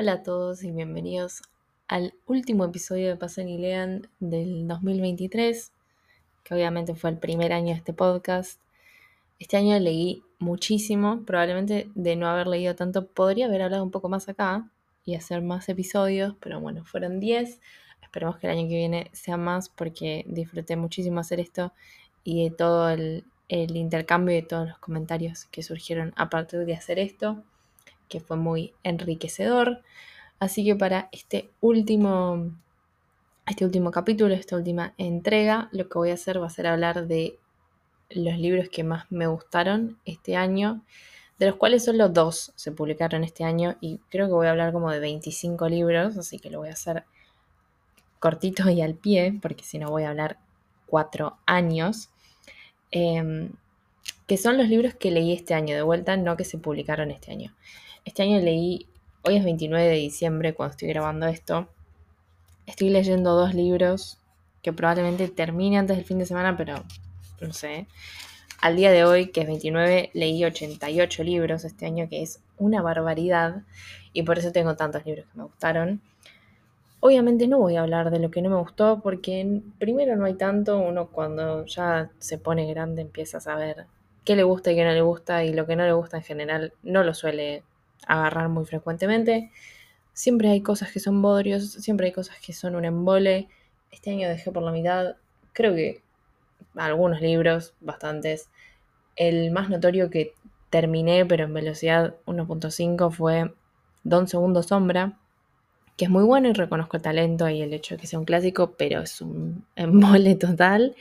Hola a todos y bienvenidos al último episodio de Pasen y Lean del 2023, que obviamente fue el primer año de este podcast. Este año leí muchísimo, probablemente de no haber leído tanto podría haber hablado un poco más acá y hacer más episodios, pero bueno, fueron 10. Esperemos que el año que viene sea más porque disfruté muchísimo hacer esto y de todo el, intercambio y de todos los comentarios que surgieron a partir de hacer esto que fue muy enriquecedor. Así que para este último, este último capítulo, esta última entrega, lo que voy a hacer va a ser hablar de los libros que más me gustaron este año, de los cuales solo dos se publicaron este año y creo que voy a hablar como de 25 libros, así que lo voy a hacer cortito y al pie, porque si no voy a hablar cuatro años. Em, que son los libros que leí este año, de vuelta, no que se publicaron este año. Este año leí, hoy es 29 de diciembre cuando estoy grabando esto, estoy leyendo dos libros que probablemente termine antes del fin de semana, pero no sé. Al día de hoy, que es 29, leí 88 libros este año, que es una barbaridad, y por eso tengo tantos libros que me gustaron. Obviamente no voy a hablar de lo que no me gustó, porque primero no hay tanto, uno cuando ya se pone grande empieza a saber qué le gusta y qué no le gusta, y lo que no le gusta en general no lo suele agarrar muy frecuentemente. Siempre hay cosas que son bodrios, siempre hay cosas que son un embole. Este año dejé por la mitad, creo que algunos libros, bastantes. El más notorio que terminé, pero en velocidad 1.5, fue Don Segundo Sombra, que es muy bueno y reconozco el talento y el hecho de que sea un clásico, pero es un embole total.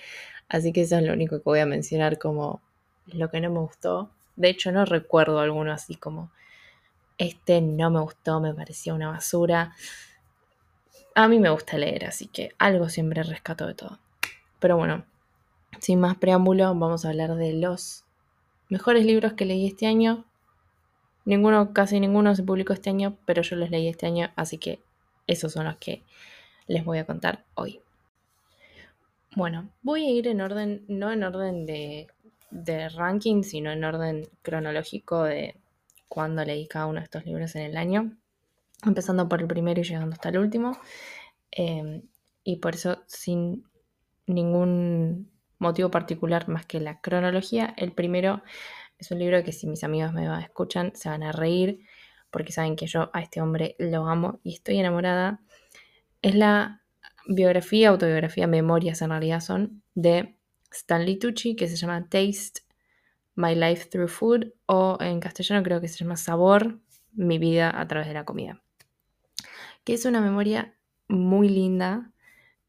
Así que eso es lo único que voy a mencionar como lo que no me gustó. De hecho, no recuerdo alguno así como este no me gustó, me parecía una basura. A mí me gusta leer, así que algo siempre rescato de todo. Pero bueno, sin más preámbulo, vamos a hablar de los mejores libros que leí este año. Ninguno, casi ninguno se publicó este año, pero yo los leí este año, así que esos son los que les voy a contar hoy. Bueno, voy a ir en orden, no en orden de, de ranking, sino en orden cronológico de cuando leí cada uno de estos libros en el año, empezando por el primero y llegando hasta el último. Em, y por eso, sin ningún motivo particular más que la cronología, el primero es un libro que si mis amigos me escuchan se van a reír porque saben que yo a este hombre lo amo y estoy enamorada. Es la biografía, autobiografía, memorias en realidad son de Stanley Tucci que se llama Taste My Life Through Food o en castellano creo que se llama Sabor, mi vida a través de la comida. Que es una memoria muy linda,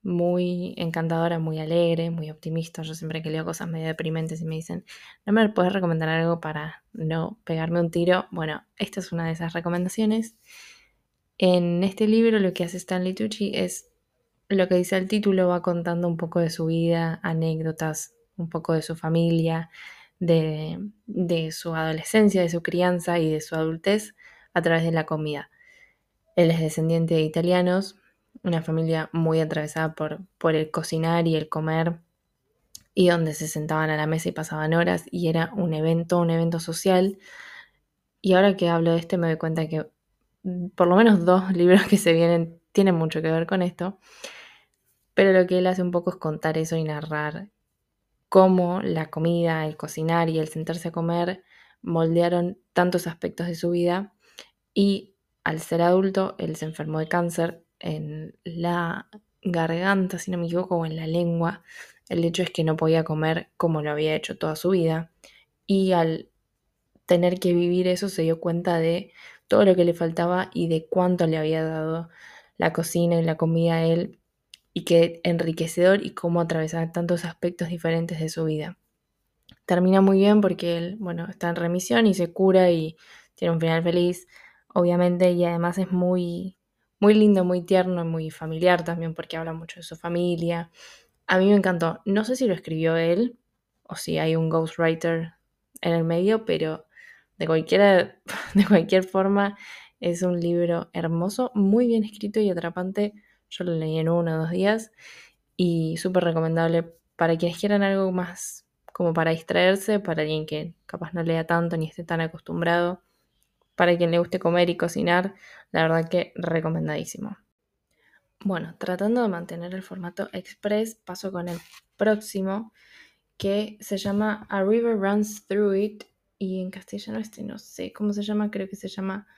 muy encantadora, muy alegre, muy optimista. Yo siempre que leo cosas medio deprimentes y me dicen, ¿no me puedes recomendar algo para no pegarme un tiro? Bueno, esta es una de esas recomendaciones. En este libro lo que hace Stanley Tucci es lo que dice el título, va contando un poco de su vida, anécdotas, un poco de su familia, de, su adolescencia, de su crianza y de su adultez a través de la comida. Él es descendiente de italianos, una familia muy atravesada por, por el cocinar y el comer, y donde se sentaban a la mesa y pasaban horas, y era un evento, un evento social. Y ahora que hablo de este me doy cuenta que mm, por lo menos dos libros que se vienen tienen mucho que ver con esto, pero lo que él hace un poco es contar eso y narrar cómo la comida, el cocinar y el sentarse a comer moldearon tantos aspectos de su vida y al ser adulto él se enfermó de cáncer en la garganta, si no me equivoco, o en la lengua. El hecho es que no podía comer como lo había hecho toda su vida y al tener que vivir eso se dio cuenta de todo lo que le faltaba y de cuánto le había dado la cocina y la comida a él y qué enriquecedor y cómo atravesar tantos aspectos diferentes de su vida. Termina muy bien porque él, bueno, está en remisión y se cura y tiene un final feliz, obviamente, y además es muy, muy lindo, muy tierno, muy familiar también porque habla mucho de su familia. A mí me encantó. No sé si lo escribió él o si hay un ghostwriter en el medio, pero de cualquiera, de cualquier forma es un libro hermoso, muy bien escrito y atrapante yo lo leí en uno o dos días y súper recomendable para quienes quieran algo más como para distraerse, para alguien que capaz no lea tanto ni esté tan acostumbrado. para quien le guste comer y cocinar, la verdad que recomendadísimo. Bueno, tratando de mantener el formato express, paso con el próximo, que se llama A River Runs Through It, y en castellano este no sé cómo se llama, creo que se llama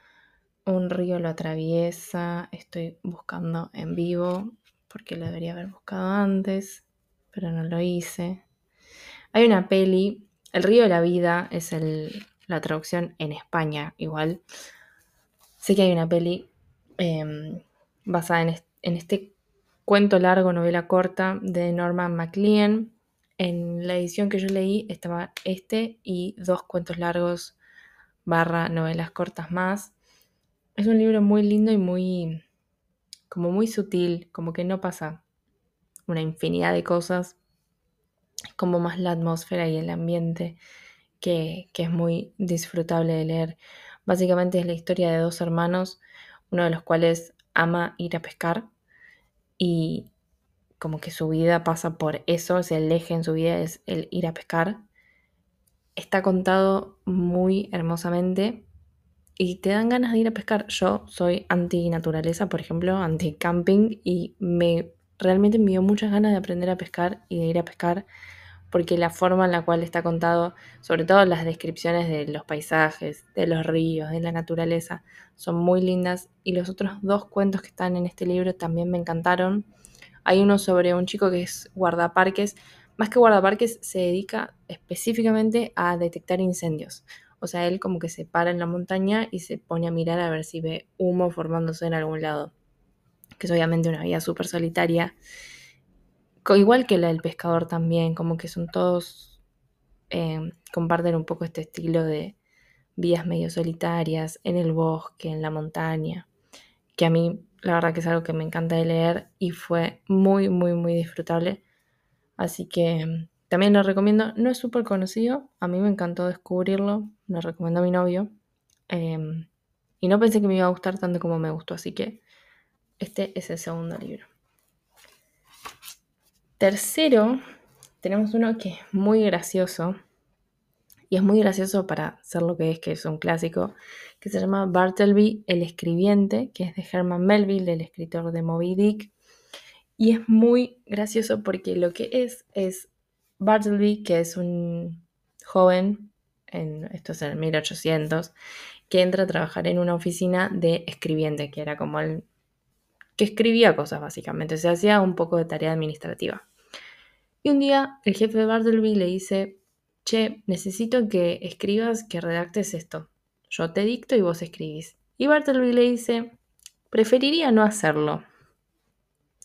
Un río lo atraviesa, estoy buscando en vivo, porque lo debería haber buscado antes, pero no lo hice. Hay una peli, El río de la vida es la traducción en España igual. Sé que hay una peli em, basada en, en este cuento largo, novela corta de Norman MacLean. En la edición que yo leí estaba este y dos cuentos largos barra novelas cortas más. Es un libro muy lindo y muy como muy sutil, como que no pasa una infinidad de cosas, como más la atmósfera y el ambiente que, que es muy disfrutable de leer. Básicamente es la historia de dos hermanos, uno de los cuales ama ir a pescar y como que su vida pasa por eso, es el eje en su vida es el ir a pescar. Está contado muy hermosamente y te dan ganas de ir a pescar. Yo soy anti naturaleza, por ejemplo, anti camping y me realmente me dio muchas ganas de aprender a pescar y de ir a pescar porque la forma en la cual está contado, sobre todo las descripciones de los paisajes, de los ríos, de la naturaleza, son muy lindas y los otros dos cuentos que están en este libro también me encantaron. Hay uno sobre un chico que es guardaparques, más que guardaparques se dedica específicamente a detectar incendios. O sea, él como que se para en la montaña y se pone a mirar a ver si ve humo formándose en algún lado. Que es obviamente una vida súper solitaria igual que la del pescador también, como que son todos, em, comparten un poco este estilo de vías medio solitarias en el bosque, en la montaña, que a mí la verdad que es algo que me encanta de leer y fue muy, muy, muy disfrutable. Así que em, también lo recomiendo, no es súper conocido, a mí me encantó descubrirlo, lo recomiendo a mi novio. Em, y no pensé que me iba a gustar tanto como me gustó, así que este es el segundo libro. Tercero, tenemos uno que es muy gracioso. Y es muy gracioso para ser lo que es, que es un clásico, que se llama Bartleby el escribiente, que es de Herman Melville, el escritor de Moby Dick. Y es muy gracioso porque lo que es es Bartleby, que es un joven, en, esto es en 1800, que entra a trabajar en una oficina de escribiente, que era como el que escribía cosas básicamente, se hacía un poco de tarea administrativa. Y un día el jefe de Bartleby le dice, che, necesito que escribas, que redactes esto. Yo te dicto y vos escribís. Y Bartleby le dice, preferiría no hacerlo.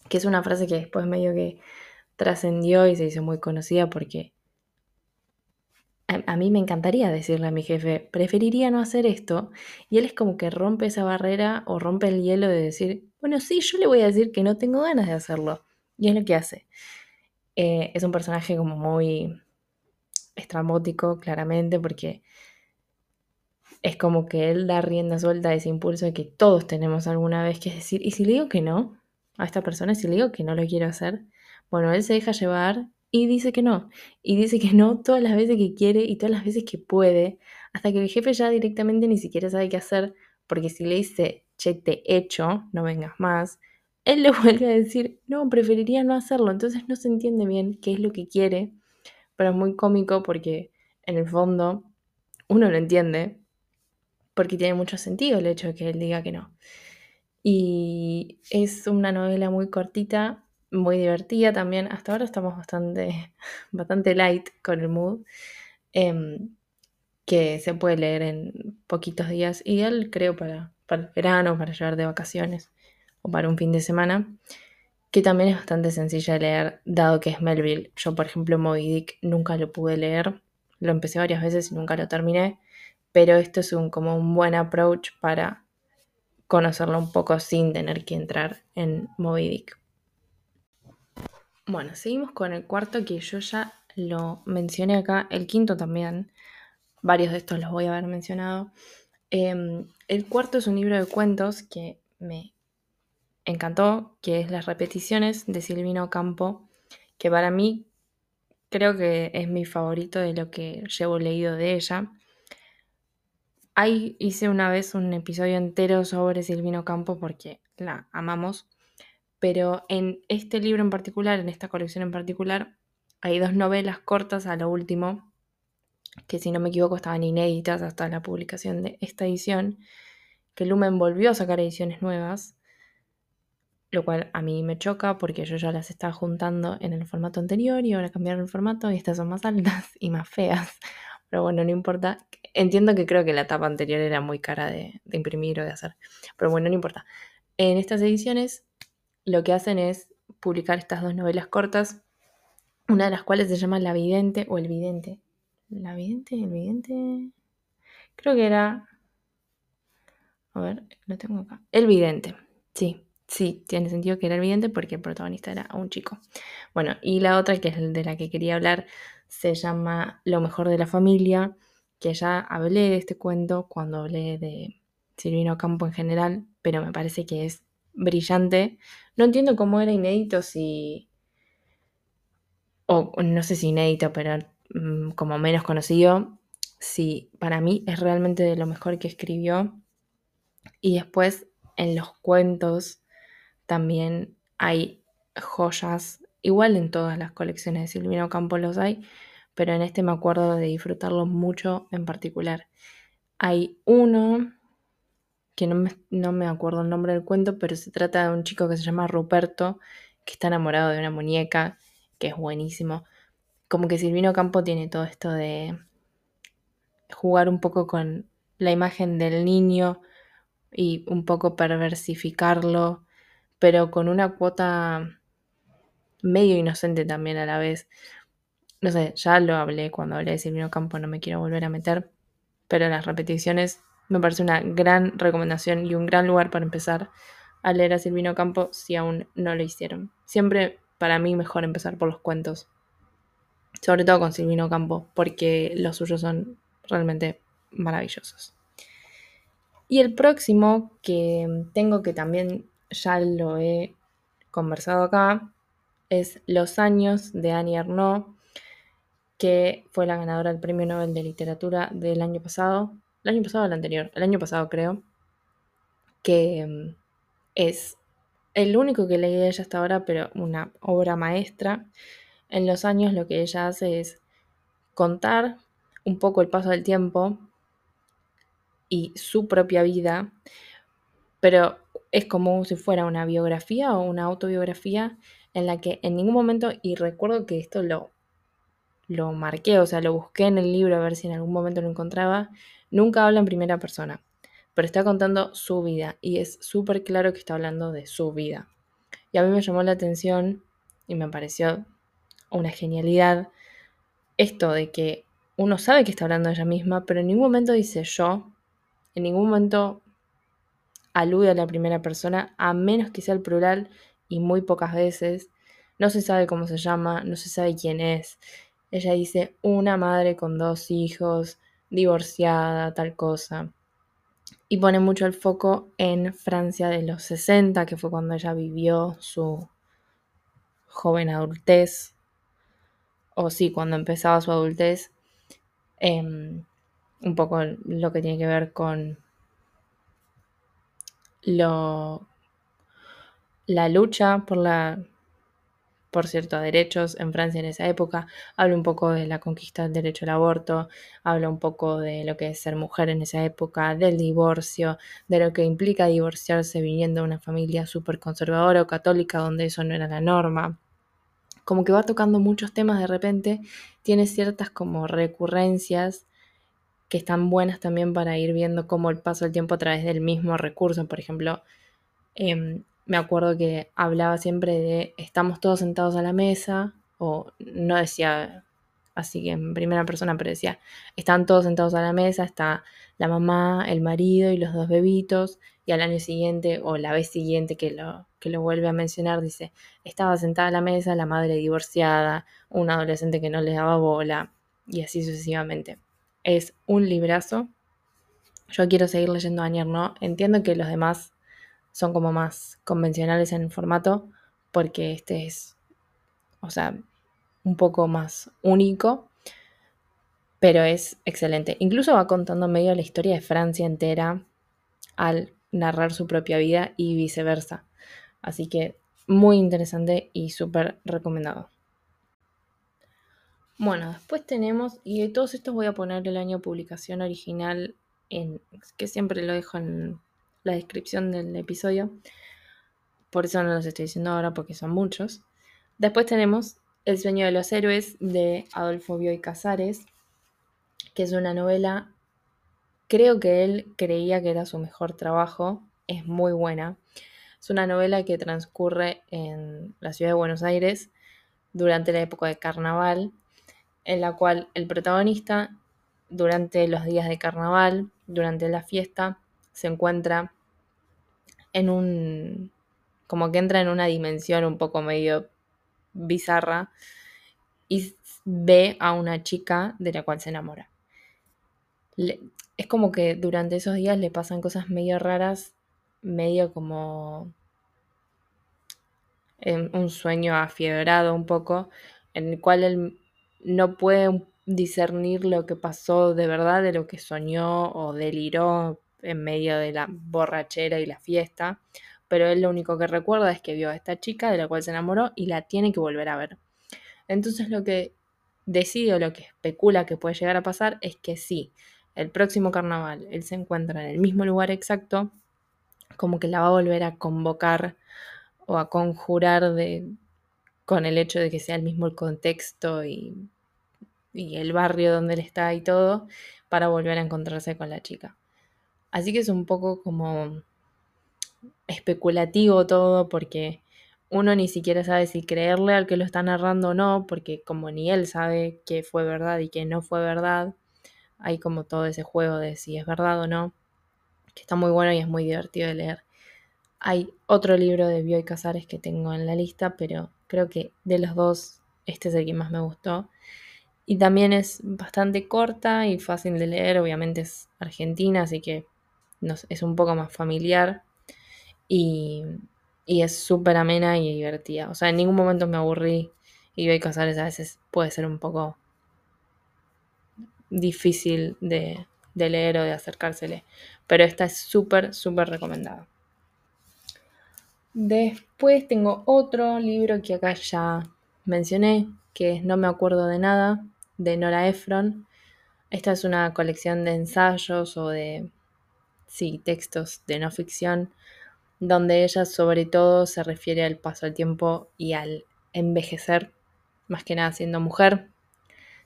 Que es una frase que después medio que trascendió y se hizo muy conocida porque a, mí me encantaría decirle a mi jefe, preferiría no hacer esto. Y él es como que rompe esa barrera o rompe el hielo de decir, bueno, sí, yo le voy a decir que no tengo ganas de hacerlo. Y es lo que hace. Eh, es un personaje como muy estrambótico, claramente, porque es como que él da rienda suelta a ese impulso que todos tenemos alguna vez, que es decir, ¿y si le digo que no a esta persona? Si le digo que no lo quiero hacer, bueno, él se deja llevar y dice que no. Y dice que no todas las veces que quiere y todas las veces que puede, hasta que el jefe ya directamente ni siquiera sabe qué hacer, porque si le dice, che, te echo, no vengas más, él le vuelve a decir, no, preferiría no hacerlo. Entonces no se entiende bien qué es lo que quiere, pero es muy cómico porque en el fondo uno lo entiende, porque tiene mucho sentido el hecho de que él diga que no. Y es una novela muy cortita, muy divertida también. Hasta ahora estamos bastante, bastante light con el mood. Em, que se puede leer en poquitos días. Ideal creo para, para el verano, para llevar de vacaciones o para un fin de semana, que también es bastante sencilla de leer, dado que es Melville. Yo, por ejemplo, Moby Dick nunca lo pude leer, lo empecé varias veces y nunca lo terminé, pero esto es un, como un buen approach para conocerlo un poco sin tener que entrar en Moby Dick. Bueno, seguimos con el cuarto que yo ya lo mencioné acá, el quinto también, varios de estos los voy a haber mencionado. Em, el cuarto es un libro de cuentos que me encantó, que es Las repeticiones de Silvino Campo, que para mí creo que es mi favorito de lo que llevo leído de ella, ahí hice una vez un episodio entero sobre Silvino Campo porque la amamos, pero en este libro en particular, en esta colección en particular, hay dos novelas cortas a lo último, que si no me equivoco estaban inéditas hasta la publicación de esta edición, que Lumen volvió a sacar ediciones nuevas, lo cual a mí me choca porque yo ya las estaba juntando en el formato anterior y ahora cambiaron el formato y estas son más altas y más feas. Pero bueno, no importa. Entiendo que creo que la tapa anterior era muy cara de, de imprimir o de hacer. Pero bueno, no importa. En estas ediciones lo que hacen es publicar estas dos novelas cortas, una de las cuales se llama La Vidente o El Vidente. ¿La Vidente? ¿El Vidente? Creo que era... A ver, lo tengo acá. El Vidente, sí. Sí, tiene sentido que era el vidente porque el protagonista era un chico. Bueno, y la otra, que es de la que quería hablar, se llama Lo mejor de la familia, que ya hablé de este cuento cuando hablé de Silvino Campo en general, pero me parece que es brillante. No entiendo cómo era inédito si... O no sé si inédito, pero mm, como menos conocido. Sí, para mí es realmente de lo mejor que escribió. Y después en los cuentos también hay joyas, igual en todas las colecciones de Silvino Campo los hay, pero en este me acuerdo de disfrutarlo mucho en particular. Hay uno que no me, no me acuerdo el nombre del cuento, pero se trata de un chico que se llama Ruperto, que está enamorado de una muñeca, que es buenísimo. Como que Silvino Campo tiene todo esto de jugar un poco con la imagen del niño y un poco perversificarlo, pero con una cuota medio inocente también a la vez. No sé, ya lo hablé cuando hablé de Silvino Campo, no me quiero volver a meter, pero las repeticiones me parece una gran recomendación y un gran lugar para empezar a leer a Silvino Campo si aún no lo hicieron. Siempre para mí mejor empezar por los cuentos, sobre todo con Silvino Campo, porque los suyos son realmente maravillosos. Y el próximo que tengo que también ya lo he conversado acá es Los años de Annie Ernaux, que fue la ganadora del Premio Nobel de Literatura del año pasado el año pasado o el anterior, el año pasado creo, que mm, es el único que leí de ella hasta ahora, pero una obra maestra. En los años lo que ella hace es contar un poco el paso del tiempo y su propia vida, pero es como si fuera una biografía o una autobiografía en la que en ningún momento, y recuerdo que esto lo, lo marqué, o sea, lo busqué en el libro a ver si en algún momento lo encontraba, Nunca habla en primera persona, pero está contando su vida y es súper claro que está hablando de su vida. Y a mí me llamó la atención y me pareció una genialidad esto de que uno sabe que está hablando de ella misma, pero en ningún momento dice yo, en ningún momento alude a la primera persona, a menos que sea el plural y muy pocas veces. No se sabe cómo se llama, no se sabe quién es. Ella dice una madre con dos hijos, divorciada, tal cosa. Y pone mucho el foco en Francia de los 60, que fue cuando ella vivió su joven adultez, o sí, cuando empezaba su adultez, em, un poco lo que tiene que ver con lo, la lucha por la por cierto, a derechos en Francia en esa época, habla un poco de la conquista del derecho al aborto, habla un poco de lo que es ser mujer en esa época, del divorcio, de lo que implica divorciarse viniendo de una familia súper conservadora o católica donde eso no era la norma. Como que va tocando muchos temas de repente, tiene ciertas como recurrencias que están buenas también para ir viendo cómo el paso del tiempo a través del mismo recurso, por ejemplo, eh, me acuerdo que hablaba siempre de estamos todos sentados a la mesa, o no decía así que en primera persona, pero decía, están todos sentados a la mesa, está la mamá, el marido y los dos bebitos, y al año siguiente o la vez siguiente que lo, que lo vuelve a mencionar, dice, estaba sentada a la mesa la madre divorciada, un adolescente que no le daba bola, y así sucesivamente. Es un librazo. Yo quiero seguir leyendo a ¿no? Entiendo que los demás son como más convencionales en formato, porque este es, o sea, un poco más único. pero es excelente. Incluso va contando medio la historia de Francia entera al narrar su propia vida y viceversa. Así que muy interesante y súper recomendado. Bueno, después tenemos, y de todos estos voy a poner el año de publicación original, en, que siempre lo dejo en la descripción del episodio. Por eso no los estoy diciendo ahora porque son muchos. Después tenemos El sueño de los héroes de Adolfo Bioy Casares, que es una novela, creo que él creía que era su mejor trabajo, es muy buena. Es una novela que transcurre en la ciudad de Buenos Aires durante la época de carnaval, en la cual el protagonista, durante los días de carnaval, durante la fiesta, se encuentra en un, como que entra en una dimensión un poco medio bizarra y ve a una chica de la cual se enamora. es como que durante esos días le pasan cosas medio raras medio como en un sueño afiebrado un poco, en el cual él no puede discernir lo que pasó de verdad de lo que soñó o deliró en medio de la borrachera y la fiesta, pero él lo único que recuerda es que vio a esta chica de la cual se enamoró y la tiene que volver a ver. Entonces lo que decide o lo que especula que puede llegar a pasar es que sí, el próximo carnaval él se encuentra en el mismo lugar exacto, como que la va a volver a convocar o a conjurar de, con el hecho de que sea el mismo el contexto y, y el barrio donde él está y todo, para volver a encontrarse con la chica. Así que es un poco como especulativo todo porque uno ni siquiera sabe si creerle al que lo está narrando o no, porque como ni él sabe que fue verdad y que no fue verdad, hay como todo ese juego de si es verdad o no que está muy bueno y es muy divertido de leer. Hay otro libro de Bioy Casares que tengo en la lista, pero creo que de los dos, este es el que más me gustó. Y también es bastante corta y fácil de leer, obviamente es argentina, así que es un poco más familiar y, y es súper amena y divertida. O sea, en ningún momento me aburrí y Bioy Casares a veces puede ser un poco difícil de, de leer o de acercársele. Pero esta es súper, súper recomendada. Después tengo otro libro que acá ya mencioné, que es No me acuerdo de nada, de Nora Ephron. Esta es una colección de ensayos o de, sí, textos de no ficción, donde ella sobre todo se refiere al paso del tiempo y al envejecer, más que nada siendo mujer,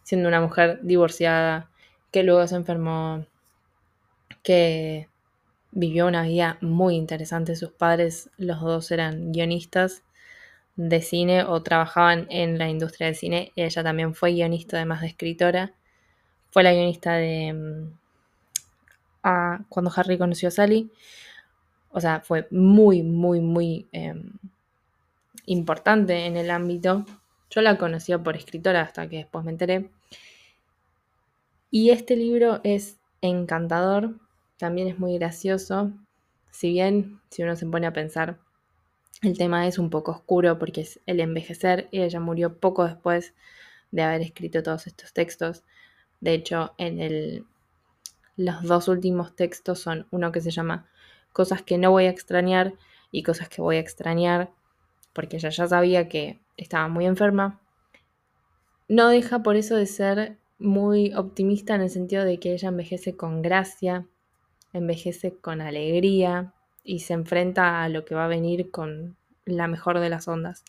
siendo una mujer divorciada, que luego se enfermó, que vivió una vida muy interesante. Sus padres, los dos eran guionistas de cine o trabajaban en la industria del cine. Ella también fue guionista, además de escritora. Fue la guionista de Cuando Harry conoció a Sally. O sea, fue muy, muy, muy em, importante en el ámbito. Yo la conocía por escritora hasta que después me enteré. Y este libro es encantador, también es muy gracioso, si bien si uno se pone a pensar, el tema es un poco oscuro porque es el envejecer y ella murió poco después de haber escrito todos estos textos. De hecho, en el, los dos últimos textos son uno que se llama Cosas que no voy a extrañar y cosas que voy a extrañar, porque ella ya sabía que estaba muy enferma. No deja por eso de ser muy optimista en el sentido de que ella envejece con gracia, envejece con alegría y se enfrenta a lo que va a venir con la mejor de las ondas.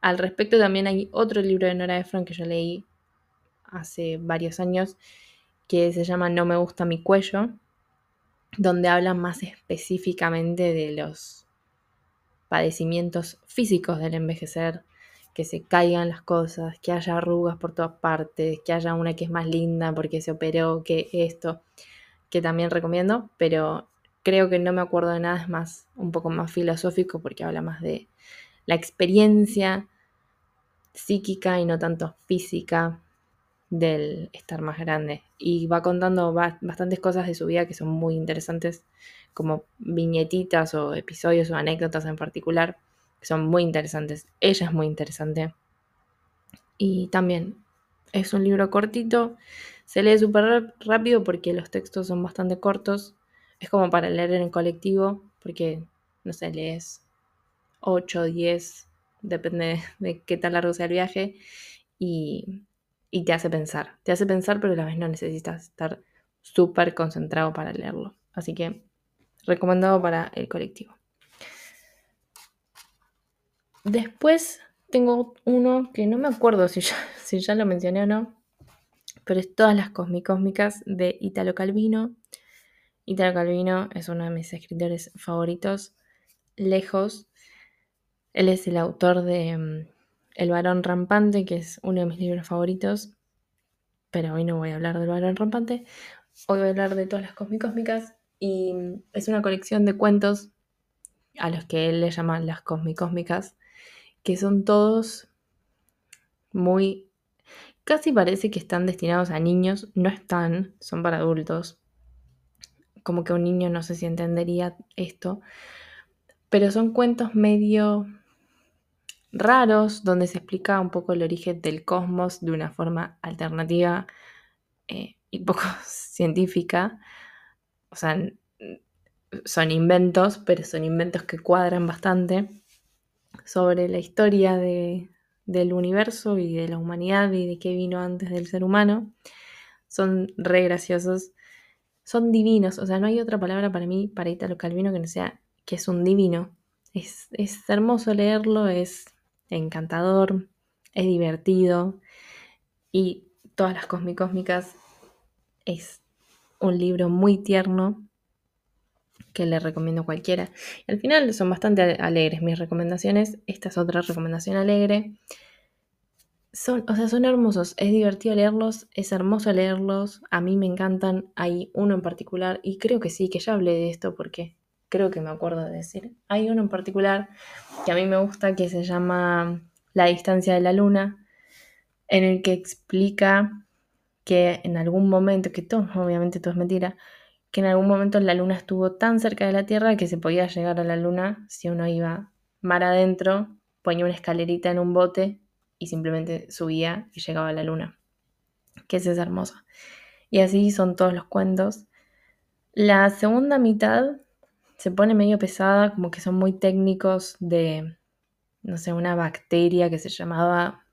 Al respecto también hay otro libro de Nora Ephron que yo leí hace varios años que se llama No me gusta mi cuello, donde habla más específicamente de los padecimientos físicos del envejecer, que se caigan las cosas, que haya arrugas por todas partes, que haya una que es más linda porque se operó, que esto, que también recomiendo, pero creo que no me acuerdo de nada, es más, un poco más filosófico porque habla más de la experiencia psíquica y no tanto física del estar más grande. Y va contando bastantes cosas de su vida que son muy interesantes, como viñetitas o episodios o anécdotas en particular son muy interesantes. Ella es muy interesante. Y también es un libro cortito, Se lee súper rápido porque los textos son bastante cortos. Es como para leer en el colectivo, porque, no sé, lees 8, 10, depende de qué tan largo sea el viaje, y, y te hace pensar. Te hace pensar, pero a la vez no necesitas estar súper concentrado para leerlo. Así que recomendado para el colectivo. Después tengo uno que no me acuerdo si ya, si ya lo mencioné o no, pero es todas las cósmicas de Italo Calvino. Italo Calvino es uno de mis escritores favoritos, lejos. Él es el autor de mm, El varón rampante, que es uno de mis libros favoritos, pero hoy no voy a hablar del varón rampante, hoy voy a hablar de todas las cósmicas y es una colección de cuentos a los que él le llama las cósmicas, que son todos muy... Casi parece que están destinados a niños, no están, son para adultos. Como que un niño no sé si entendería esto, pero son cuentos medio raros donde se explica un poco el origen del cosmos de una forma alternativa eh, y poco científica. O sea, son inventos, pero son inventos que cuadran bastante sobre la historia del universo y de la humanidad y de qué vino antes del ser humano. Son re graciosos, son divinos, o sea, no hay otra palabra para mí, para Italo Calvino, que no sea que es un divino. Es, es hermoso leerlo, es encantador, es divertido y todas las cósmicas es un libro muy tierno que le recomiendo a cualquiera. Al final son bastante alegres mis recomendaciones. Esta es otra recomendación alegre. Son, o sea, son hermosos. Es divertido leerlos, es hermoso leerlos. A mí me encantan. Hay uno en particular, y creo que sí, que ya hablé de esto porque creo que me acuerdo de decir. Hay uno en particular que a mí me gusta que se llama La distancia de la luna, en el que explica que en algún momento, que todo, obviamente todo es mentira, que en algún momento la luna estuvo tan cerca de la Tierra que se podía llegar a la luna si uno iba mar adentro, ponía una escalerita en un bote y simplemente subía y llegaba a la luna. Que esa es hermosa. Y así son todos los cuentos. La segunda mitad se pone medio pesada, como que son muy técnicos de, no sé, una bacteria que se llamaba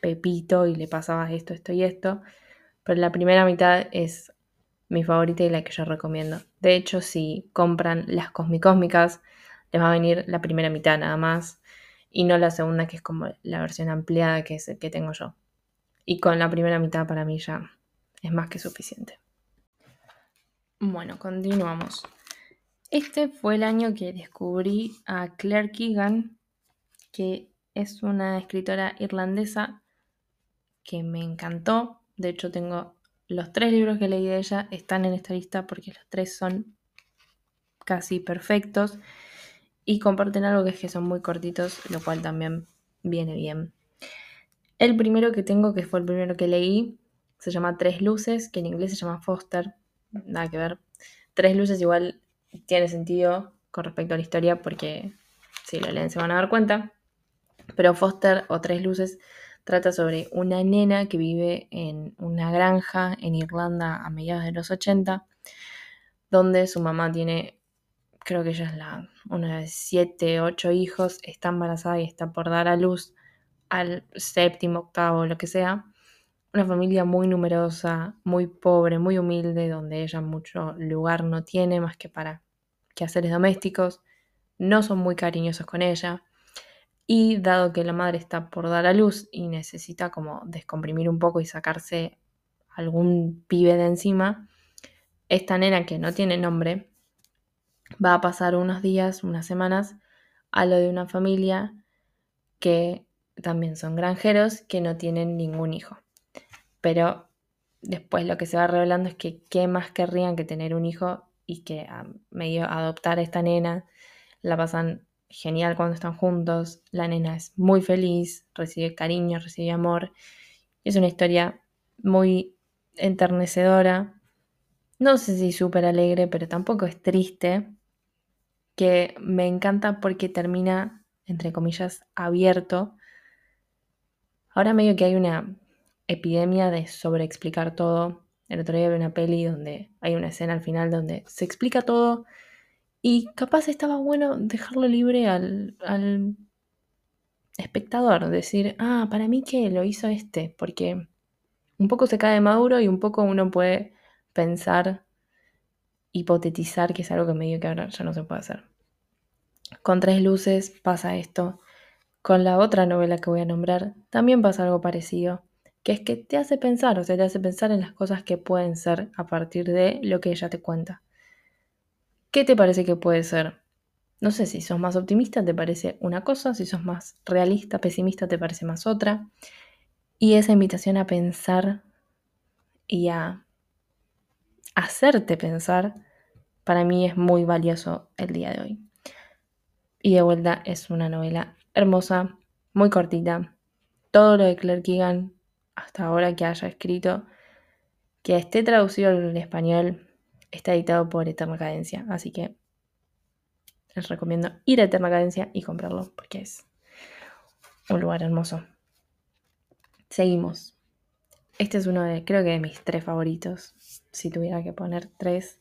Pepito y le pasaba esto, esto y esto. Pero la primera mitad es mi favorita y la que yo recomiendo. De hecho, si compran las cosmicósmicas, les va a venir la primera mitad nada más y no la segunda que es como la versión ampliada que es el que tengo yo. Y con la primera mitad para mí ya es más que suficiente. Bueno, continuamos. Este fue el año que descubrí a Claire Keegan, que es una escritora irlandesa que me encantó. De hecho, tengo los tres libros que leí de ella están en esta lista porque los tres son casi perfectos y comparten algo que es que son muy cortitos, lo cual también viene bien. El primero que tengo, que fue el primero que leí, se llama Tres Luces, que en inglés se llama Foster, nada que ver. Tres Luces igual tiene sentido con respecto a la historia porque si lo leen se van a dar cuenta. Pero Foster o Tres Luces Trata sobre una nena que vive en una granja en Irlanda a mediados de los 80, donde su mamá tiene, creo que ella es la, una de siete, ocho hijos, está embarazada y está por dar a luz al séptimo, octavo, lo que sea. Una familia muy numerosa, muy pobre, muy humilde, donde ella mucho lugar no tiene más que para quehaceres domésticos. No son muy cariñosos con ella. Y dado que la madre está por dar a luz y necesita como descomprimir un poco y sacarse algún pibe de encima, esta nena que no tiene nombre va a pasar unos días, unas semanas, a lo de una familia que también son granjeros que no tienen ningún hijo. Pero después lo que se va revelando es que qué más querrían que tener un hijo y que a medio adoptar a esta nena la pasan genial cuando están juntos, la nena es muy feliz, recibe cariño, recibe amor. Es una historia muy enternecedora, no sé si súper alegre, pero tampoco es triste, que me encanta porque termina, entre comillas, abierto. Ahora medio que hay una epidemia de sobreexplicar todo, El otro día vi una peli donde hay una escena al final donde se explica todo y capaz estaba bueno dejarlo libre al, al espectador, decir, ah, para mí que lo hizo este, porque un poco se cae maduro y un poco uno puede pensar, hipotetizar que es algo que medio que ahora ya no se puede hacer. Con tres luces pasa esto. Con la otra novela que voy a nombrar también pasa algo parecido, que es que te hace pensar, o sea, te hace pensar en las cosas que pueden ser a partir de lo que ella te cuenta. ¿Qué te parece que puede ser? No sé, si sos más optimista te parece una cosa, si sos más realista, pesimista te parece más otra. Y esa invitación a pensar y a hacerte pensar, para mí es muy valioso el día de hoy. Y de vuelta es una novela hermosa, muy cortita. Todo lo de Claire Keegan hasta ahora que haya escrito, que esté traducido al español, está editado por Eterna Cadencia. Así que les recomiendo ir a Eterna Cadencia y comprarlo porque es un lugar hermoso. Seguimos. Este es uno de, creo que de mis tres favoritos, si tuviera que poner tres,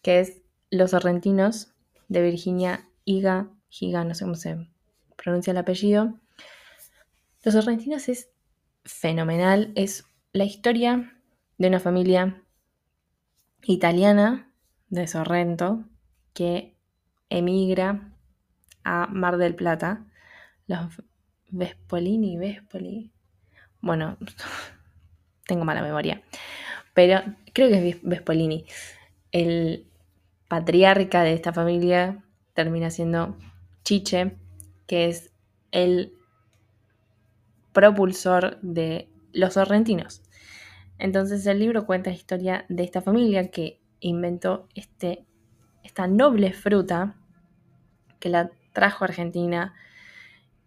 que es Los Sorrentinos de Virginia Higa, Higa, no sé cómo se pronuncia el apellido. Los Sorrentinos es fenomenal, es la historia de una familia italiana de Sorrento que emigra a Mar del Plata. Los Vespolini, Vespoli. Bueno, tengo mala memoria. Pero creo que es Vespolini. El patriarca de esta familia termina siendo Chiche, que es el propulsor de los sorrentinos. Entonces el libro cuenta la historia de esta familia que inventó este, esta noble fruta que la trajo a Argentina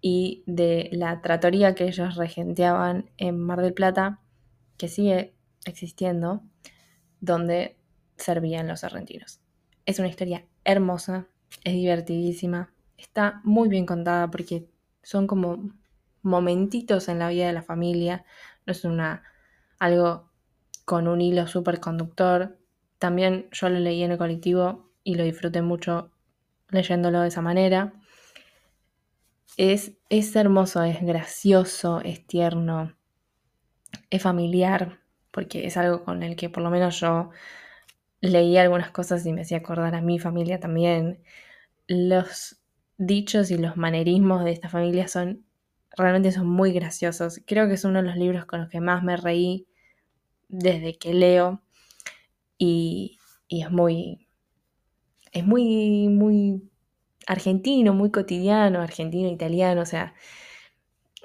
y de la tratoría que ellos regenteaban en Mar del Plata, que sigue existiendo, donde servían los argentinos. Es una historia hermosa, es divertidísima, está muy bien contada porque son como momentitos en la vida de la familia, no es una algo con un hilo súper conductor. También yo lo leí en el colectivo y lo disfruté mucho leyéndolo de esa manera. Es, es hermoso, es gracioso, es tierno, es familiar, porque es algo con el que por lo menos yo leí algunas cosas y me hacía acordar a mi familia también. Los dichos y los manerismos de esta familia son realmente son muy graciosos. Creo que es uno de los libros con los que más me reí desde que leo y, es muy es muy muy argentino, muy cotidiano, argentino, italiano, o sea,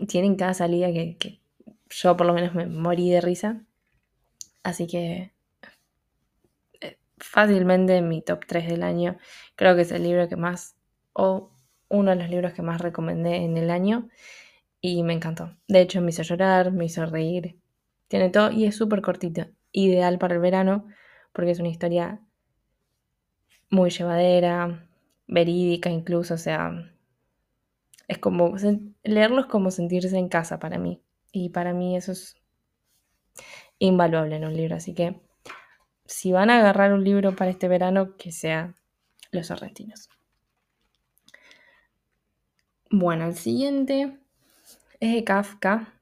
tienen cada salida que, que yo por lo menos me morí de risa. Así que eh, fácilmente en mi top 3 del año. Creo que es el libro que más, o uno de los libros que más recomendé en el año y me encantó. De hecho, me hizo llorar, me hizo reír. Tiene todo y es súper cortito. Ideal para el verano porque es una historia muy llevadera, verídica incluso, o sea, es como leerlo es como sentirse en casa para mí. Y para mí eso es invaluable en un libro. Así que si van a agarrar un libro para este verano, que sea Los Sorrentinos. Bueno, el siguiente es de Kafka,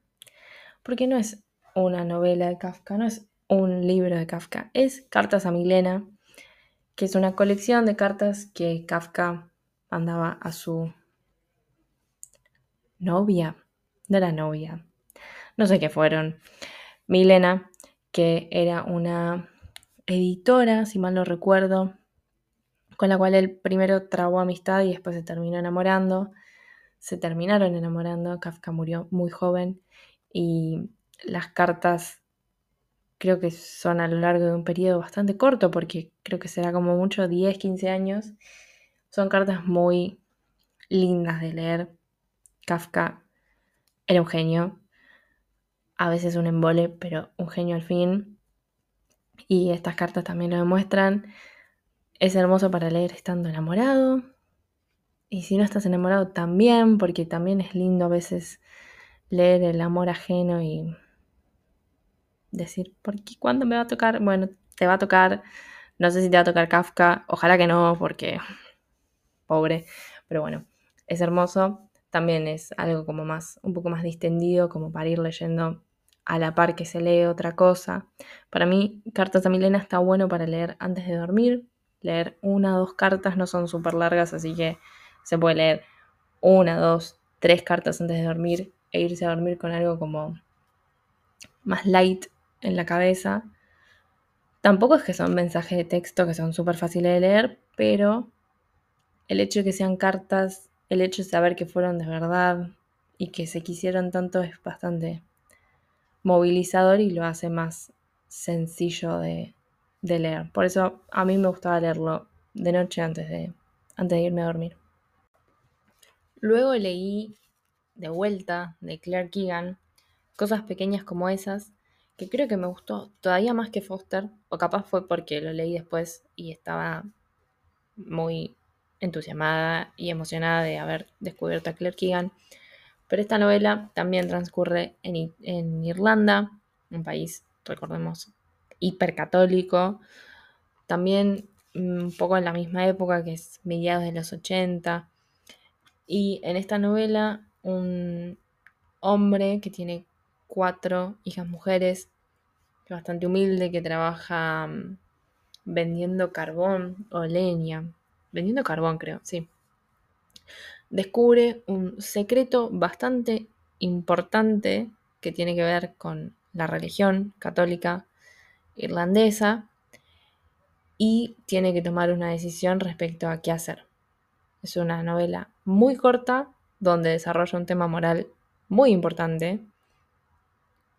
porque no es una novela de Kafka, no es un libro de Kafka, es Cartas a Milena, que es una colección de cartas que Kafka mandaba a su novia, de la novia, no sé qué fueron, Milena, que era una editora, si mal no recuerdo, con la cual él primero trabó amistad y después se terminó enamorando se terminaron enamorando. Kafka murió muy joven y las cartas creo que son a lo largo de un periodo bastante corto, porque creo que será como mucho 10, 15 años. Son cartas muy lindas de leer. Kafka era un genio, a veces un embole, pero un genio al fin. Y estas cartas también lo demuestran. Es hermoso para leer estando enamorado, y si no estás enamorado también, porque también es lindo a veces leer el amor ajeno y, decir, ¿por qué? ¿Cuándo me va a tocar? Bueno, te va a tocar, no sé si te va a tocar Kafka, ojalá que no, porque pobre, pero bueno, es hermoso. También es algo como más, un poco más distendido, como para ir leyendo a la par que se lee otra cosa. Para mí, Cartas a Milena está bueno para leer antes de dormir. Leer una o dos cartas no son súper largas, así que se puede leer una, dos, tres cartas antes de dormir e irse a dormir con algo como más light en la cabeza. Tampoco es que son mensajes de texto que son súper fáciles de leer, pero el hecho de que sean cartas, el hecho de saber que fueron de verdad y que se quisieron tanto es bastante movilizador y lo hace más sencillo de, leer. Por eso a mí me gustaba leerlo de noche antes de, antes de irme a dormir. Luego leí de vuelta de Claire Keegan cosas pequeñas como esas, que creo que me gustó todavía más que Foster, o capaz fue porque lo leí después y estaba muy entusiasmada y emocionada de haber descubierto a Claire Keegan. Pero esta novela también transcurre en, Irlanda, un país, recordemos, hipercatólico. También mm, un poco en la misma época, que es mediados de los 80. Y en esta novela, un hombre que tiene cuatro hijas mujeres, bastante humilde, que trabaja mm, vendiendo carbón o leña. Vendiendo carbón, creo, sí descubre un secreto bastante importante que tiene que ver con la religión católica irlandesa y tiene que tomar una decisión respecto a qué hacer. Es una novela muy corta donde desarrolla un tema moral muy importante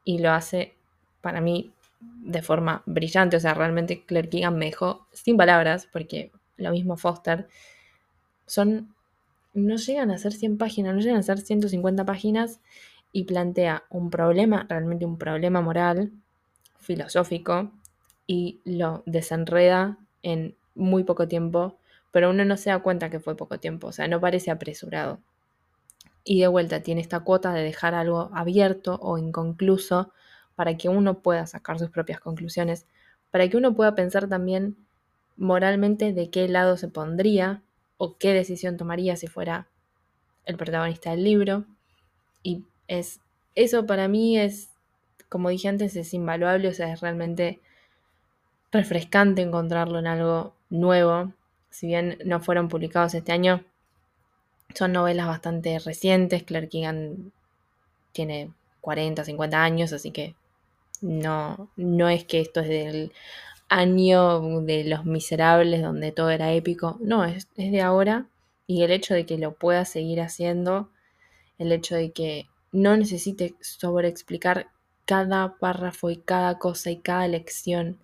y lo hace para mí de forma brillante. O sea, realmente Claire Keegan me dejó sin palabras porque lo mismo Foster. Son no llegan a ser 100 páginas, no llegan a ser 150 páginas y plantea un problema, realmente un problema moral, filosófico, y lo desenreda en muy poco tiempo, pero uno no se da cuenta que fue poco tiempo, o sea, no parece apresurado. Y de vuelta tiene esta cuota de dejar algo abierto o inconcluso para que uno pueda sacar sus propias conclusiones, para que uno pueda pensar también moralmente de qué lado se pondría o qué decisión tomaría si fuera el protagonista del libro. Y es eso para mí es, como dije antes, es invaluable, o sea, es realmente refrescante encontrarlo en algo nuevo. Si bien no fueron publicados este año, son novelas bastante recientes. Claire Keegan tiene 40, 50 años, así que no, no es que esto es del año de Los Miserables donde todo era épico. No, es, de ahora y el hecho de que lo pueda seguir haciendo, el hecho de que no necesite sobreexplicar cada párrafo y cada cosa y cada lección.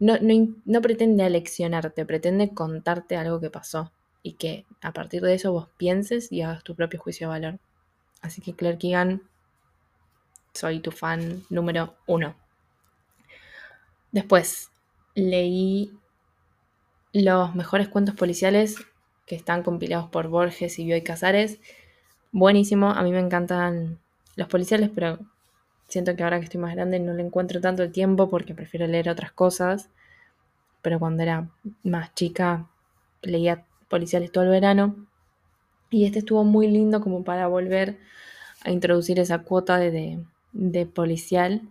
No, no, no, pretende aleccionarte, pretende contarte algo que pasó y que a partir de eso vos pienses y hagas tu propio juicio de valor. Así que Claire Keegan, soy tu fan número uno. Después, leí los mejores cuentos policiales que están compilados por Borges y Bioy Casares. Buenísimo, a mí me encantan los policiales, pero siento que ahora que estoy más grande no le encuentro tanto el tiempo porque prefiero leer otras cosas. Pero cuando era más chica leía policiales todo el verano. Y este estuvo muy lindo como para volver a introducir esa cuota de, de policial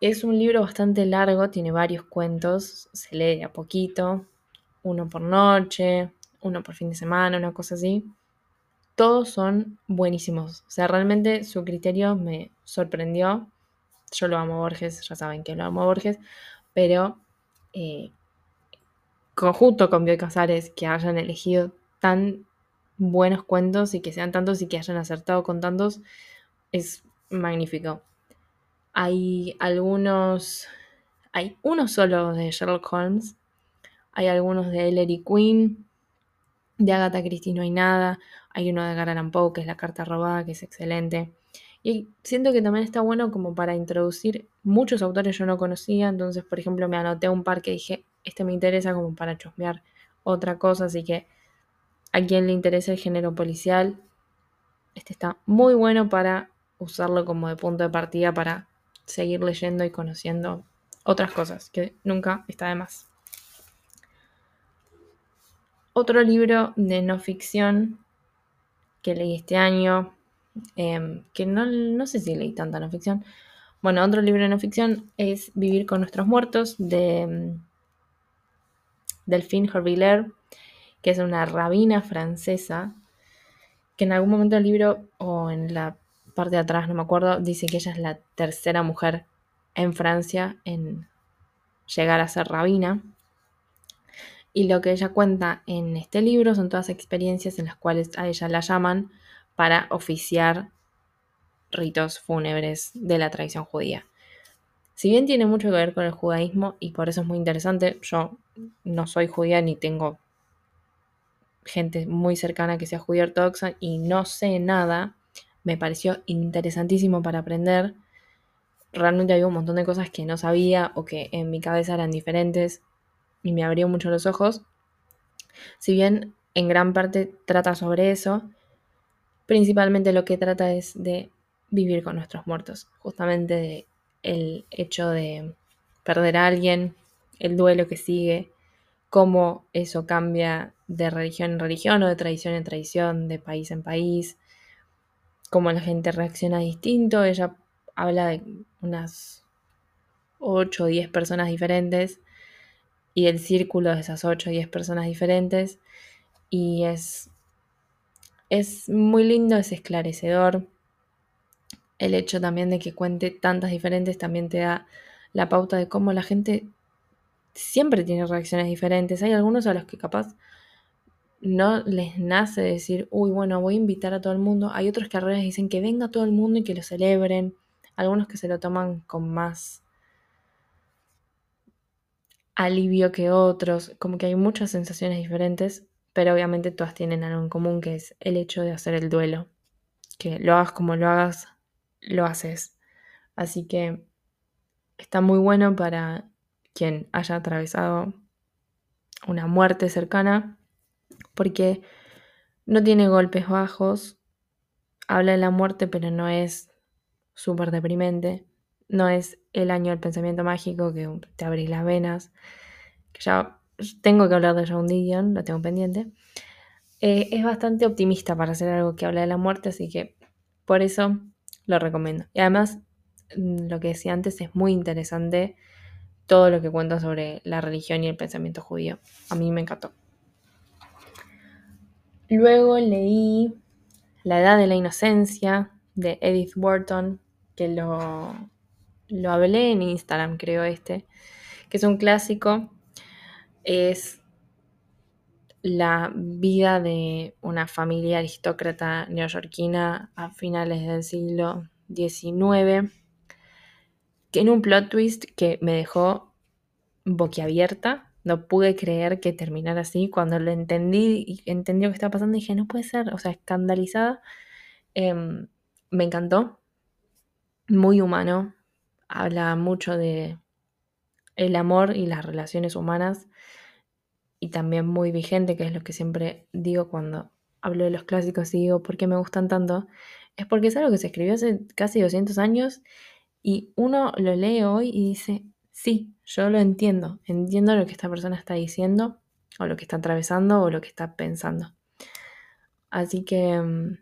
es un libro bastante largo, tiene varios cuentos, se lee a poquito, uno por noche, uno por fin de semana, una cosa así. Todos son buenísimos. O sea, realmente su criterio me sorprendió. Yo lo amo Borges, ya saben que lo amo Borges, pero eh, conjunto con Bioy Casares que hayan elegido tan buenos cuentos y que sean tantos y que hayan acertado con tantos, es magnífico. Hay algunos, hay uno solo de Sherlock Holmes, hay algunos de Ellery Queen, de Agatha Christie no hay nada, hay uno de Edgar Poe que es La carta robada, que es excelente. Y siento que también está bueno como para introducir muchos autores yo no conocía, entonces por ejemplo me anoté un par que dije, este me interesa como para chusmear otra cosa, así que a quien le interesa el género policial, este está muy bueno para usarlo como de punto de partida para seguir leyendo y conociendo otras cosas, que nunca está de más. Otro libro de no ficción que leí este año, em, que no, no, sé si leí tanta no ficción. Bueno, otro libro de no ficción es Vivir con nuestros muertos de em, Delphine Horviller, que es una rabina francesa, que en algún momento del libro o en la parte de atrás, no me acuerdo, dice que ella es la tercera mujer en Francia en llegar a ser rabina. Y lo que ella cuenta en este libro son todas experiencias en las cuales a ella la llaman para oficiar ritos fúnebres de la tradición judía. Si bien tiene mucho que ver con el judaísmo y por eso es muy interesante, yo no soy judía ni tengo gente muy cercana que sea judía ortodoxa y no sé nada, me pareció interesantísimo para aprender. Realmente había un montón de cosas que no sabía o que en mi cabeza eran diferentes y me abrió mucho los ojos. Si bien en gran parte trata sobre eso, principalmente lo que trata es de vivir con nuestros muertos, justamente el hecho de perder a alguien, el duelo que sigue, cómo eso cambia de religión en religión o de tradición en tradición, de país en país, cómo la gente reacciona distinto. Ella habla de unas 8 o 10 personas diferentes y el círculo de esas 8 o 10 personas diferentes. Y es, es muy lindo, es esclarecedor. El hecho también de que cuente tantas diferentes también te da la pauta de cómo la gente siempre tiene reacciones diferentes. Hay algunos a los que capaz no les nace decir, uy, bueno, voy a invitar a todo el mundo. Hay otros que al revés dicen que venga todo el mundo y que lo celebren. Algunos que se lo toman con más alivio que otros, como que hay muchas sensaciones diferentes, pero obviamente todas tienen algo en común, que es el hecho de hacer el duelo. Que lo hagas como lo hagas, lo haces. Así que está muy bueno para quien haya atravesado una muerte cercana, porque no tiene golpes bajos, habla de la muerte, pero no es súper deprimente no es el año del pensamiento mágico que te abrís las venas, que ya tengo que hablar de John Didion, lo tengo pendiente. Eh, es bastante optimista para hacer algo que habla de la muerte, así que por eso lo recomiendo. Y además, mm, lo que decía antes, es muy interesante todo lo que cuenta sobre la religión y el pensamiento judío. A mí me encantó. Luego leí La Edad de la Inocencia de Edith Wharton, que lo lo hablé en Instagram, creo este, que es un clásico, es la vida de una familia aristócrata neoyorquina a finales del siglo XIX. Tiene un plot twist que me dejó boquiabierta. No pude creer que terminara así. Cuando lo entendí y entendí lo que estaba pasando, dije, no puede ser. O sea, escandalizada. Em, me encantó. Muy humano habla mucho de el amor y las relaciones humanas y también muy vigente, que es lo que siempre digo cuando hablo de los clásicos y digo por qué me gustan tanto, es porque es algo que se escribió hace casi 200 años y uno lo lee hoy y dice, sí, yo lo entiendo, entiendo lo que esta persona está diciendo o lo que está atravesando o lo que está pensando. Así que mm,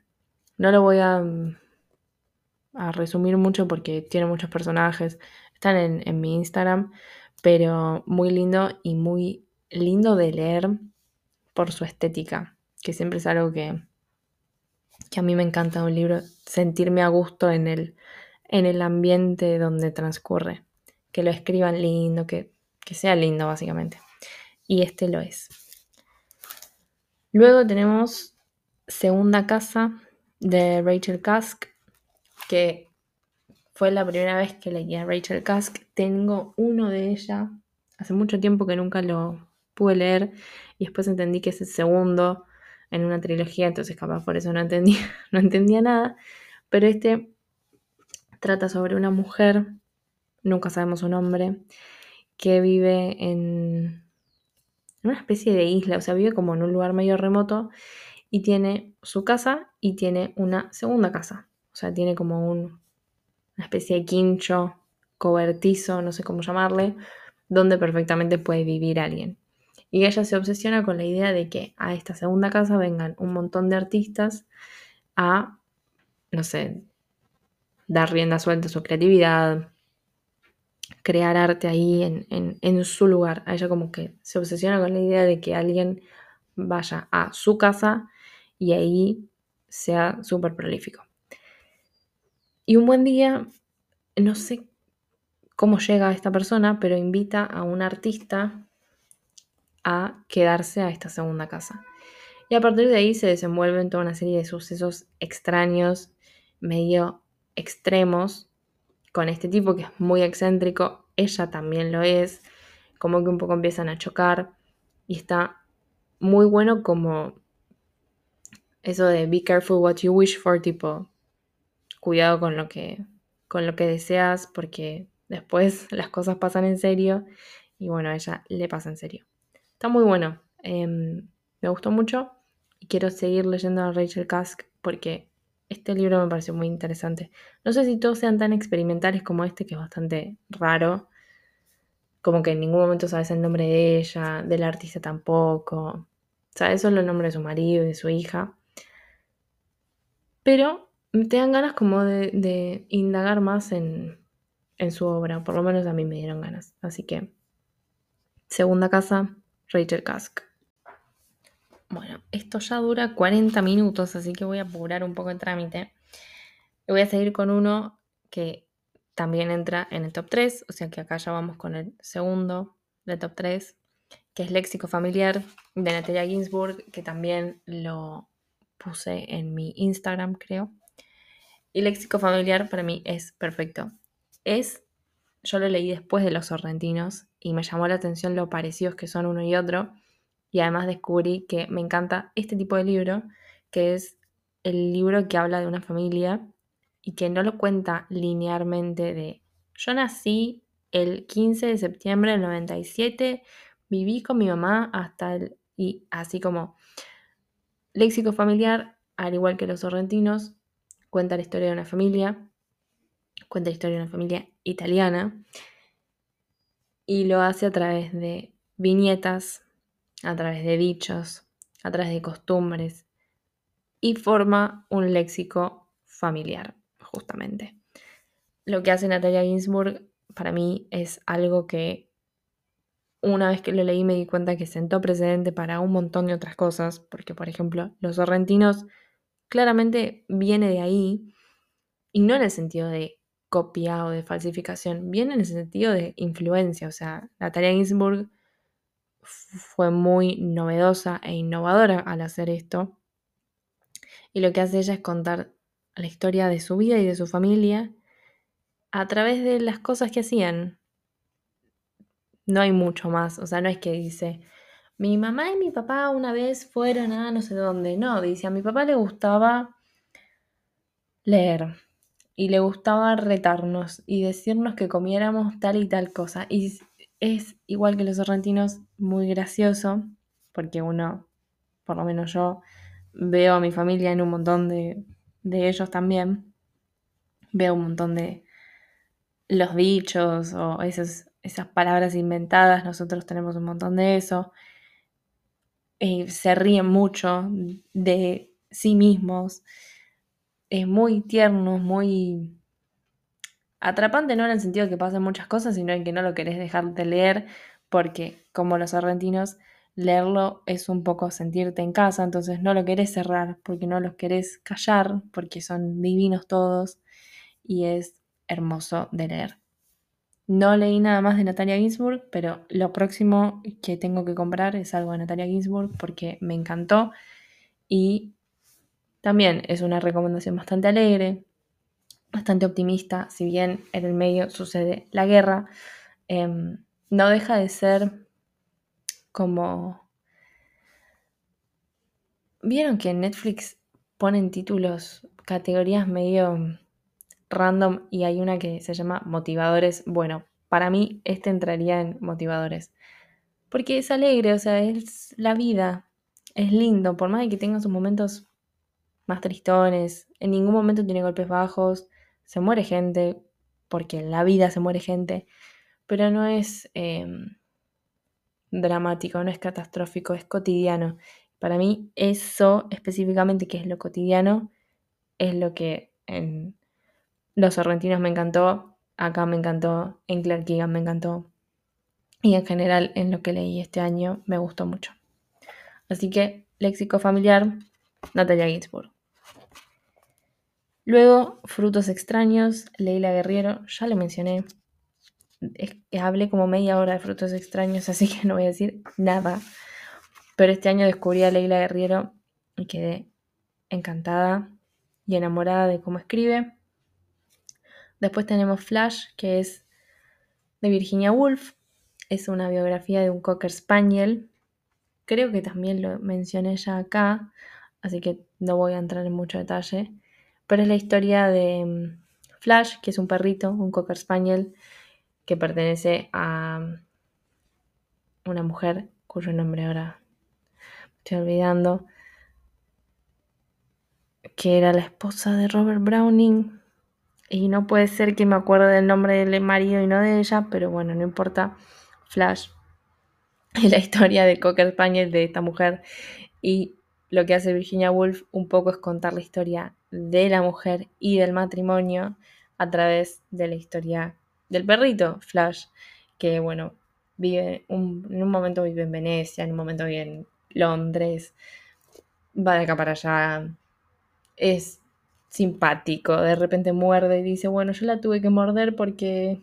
no lo voy a mm, a resumir mucho porque tiene muchos personajes. Están en, mi Instagram, pero muy lindo y muy lindo de leer por su estética, que siempre es algo que, que a mí me encanta un libro, sentirme a gusto en el, en el ambiente donde transcurre, que lo escriban lindo, que, que sea lindo básicamente. Y este lo es. Luego tenemos Segunda Casa de Rachel Kask, que fue la primera vez que leí a Rachel Kask. Tengo uno de ella, hace mucho tiempo que nunca lo pude leer y después entendí que es el segundo en una trilogía, entonces capaz por eso no entendía, no entendía nada. Pero este trata sobre una mujer, nunca sabemos su nombre, que vive en una especie de isla, o sea, vive como en un lugar medio remoto y tiene su casa y tiene una segunda casa. O sea, tiene como un, una especie de quincho cobertizo, no sé cómo llamarle, donde perfectamente puede vivir alguien. Y ella se obsesiona con la idea de que a esta segunda casa vengan un montón de artistas a, no sé, dar rienda suelta a su creatividad, crear arte ahí en, su lugar. A ella como que se obsesiona con la idea de que alguien vaya a su casa y ahí sea súper prolífico. Y un buen día, no sé cómo llega esta persona, pero invita a un artista a quedarse a esta segunda casa. Y a partir de ahí se desenvuelven toda una serie de sucesos extraños, medio extremos, con este tipo que es muy excéntrico, ella también lo es, como que un poco empiezan a chocar y está muy bueno como eso de be careful what you wish for, tipo, cuidado con lo que, con lo que deseas porque después las cosas pasan en serio y bueno, a ella le pasa en serio. Está muy bueno, em, me gustó mucho y quiero seguir leyendo a Rachel Kask porque este libro me pareció muy interesante. No sé si todos sean tan experimentales como este, que es bastante raro. Como que en ningún momento sabes el nombre de ella, del artista tampoco. Sabes solo el nombre de su marido y de su hija. Pero te dan ganas como de, indagar más en, en su obra. Por lo menos a mí me dieron ganas. Así que, segunda casa, Rachel Kask. Bueno, esto ya dura 40 minutos, así que voy a apurar un poco el trámite. Voy a seguir con uno que también entra en el top 3, o sea que acá ya vamos con el segundo del top 3, que es Léxico Familiar de Natalia Ginsburg, que también lo puse en mi Instagram, creo. Y Léxico Familiar para mí es perfecto. Es, yo lo leí después de Los Sorrentinos y me llamó la atención lo parecidos que son uno y otro y además descubrí que me encanta este tipo de libro, que es el libro que habla de una familia y que no lo cuenta linealmente de yo nací el 15 de septiembre del 97, viví con mi mamá hasta el... y así como léxico familiar, al igual que los sorrentinos, cuenta la historia de una familia, cuenta la historia de una familia italiana y lo hace a través de viñetas a través de dichos, a través de costumbres y forma un léxico familiar, justamente. Lo que hace Natalia Ginsburg para mí es algo que una vez que lo leí me di cuenta que sentó precedente para un montón de otras cosas, porque por ejemplo los sorrentinos claramente viene de ahí, y no en el sentido de copia o de falsificación, viene en el sentido de influencia, o sea, Natalia Ginsburg fue muy novedosa e innovadora al hacer esto. Y lo que hace ella es contar la historia de su vida y de su familia a través de las cosas que hacían. No hay mucho más, o sea, no es que dice, mi mamá y mi papá una vez fueron a no sé dónde, no, dice, a mi papá le gustaba leer y le gustaba retarnos y decirnos que comiéramos tal y tal cosa. Y es igual que los sorrentinos, muy gracioso, porque uno, por lo menos yo, veo a mi familia en un montón de, de ellos también. Veo un montón de los dichos o esas, esas palabras inventadas, nosotros tenemos un montón de eso. Eh, se ríen mucho de sí mismos. Es muy tierno, muy atrapante no en el sentido de que pasen muchas cosas, sino en que no lo querés dejar de leer, porque como los argentinos, leerlo es un poco sentirte en casa, entonces no lo querés cerrar, porque no los querés callar, porque son divinos todos, y es hermoso de leer. No leí nada más de Natalia Ginsburg, pero lo próximo que tengo que comprar es algo de Natalia Ginsburg porque me encantó. Y también es una recomendación bastante alegre, bastante optimista, si bien en el medio sucede la guerra, em, no deja de ser como... ¿Vieron que en Netflix ponen títulos, categorías medio random y hay una que se llama motivadores? Bueno, para mí este entraría en motivadores. Porque es alegre, o sea, es la vida, es lindo, por más de que tenga sus momentos más tristones, en ningún momento tiene golpes bajos, se muere gente, porque en la vida se muere gente, pero no es em, dramático, no es catastrófico, es cotidiano. Para mí eso específicamente, que es lo cotidiano, es lo que en Los Sorrentinos me encantó, acá me encantó, en Clark me encantó y en general en lo que leí este año me gustó mucho. Así que léxico familiar, Natalia Ginsburg. Luego, Frutos extraños, Leila Guerriero, ya lo mencioné. Que hablé como media hora de Frutos extraños, así que no voy a decir nada. Pero este año descubrí a Leila Guerriero y quedé encantada y enamorada de cómo escribe. Después tenemos Flash, que es de Virginia Woolf. Es una biografía de un Cocker Spaniel. Creo que también lo mencioné ya acá, así que no voy a entrar en mucho detalle. Pero es la historia de mm, Flash, que es un perrito, un Cocker Spaniel, que pertenece a una mujer cuyo nombre ahora estoy olvidando, que era la esposa de Robert Browning. Y no puede ser que me acuerde del nombre del marido y no de ella, pero bueno, no importa. Flash es la historia de Cocker Spaniel de esta mujer. Y lo que hace Virginia Woolf un poco es contar la historia de la mujer y del matrimonio a través de la historia del perrito, Flash, que bueno, vive en un momento vive en Venecia, en un momento vive en Londres, va de acá para allá, es simpático, de repente muerde y dice, bueno, yo la tuve que morder porque,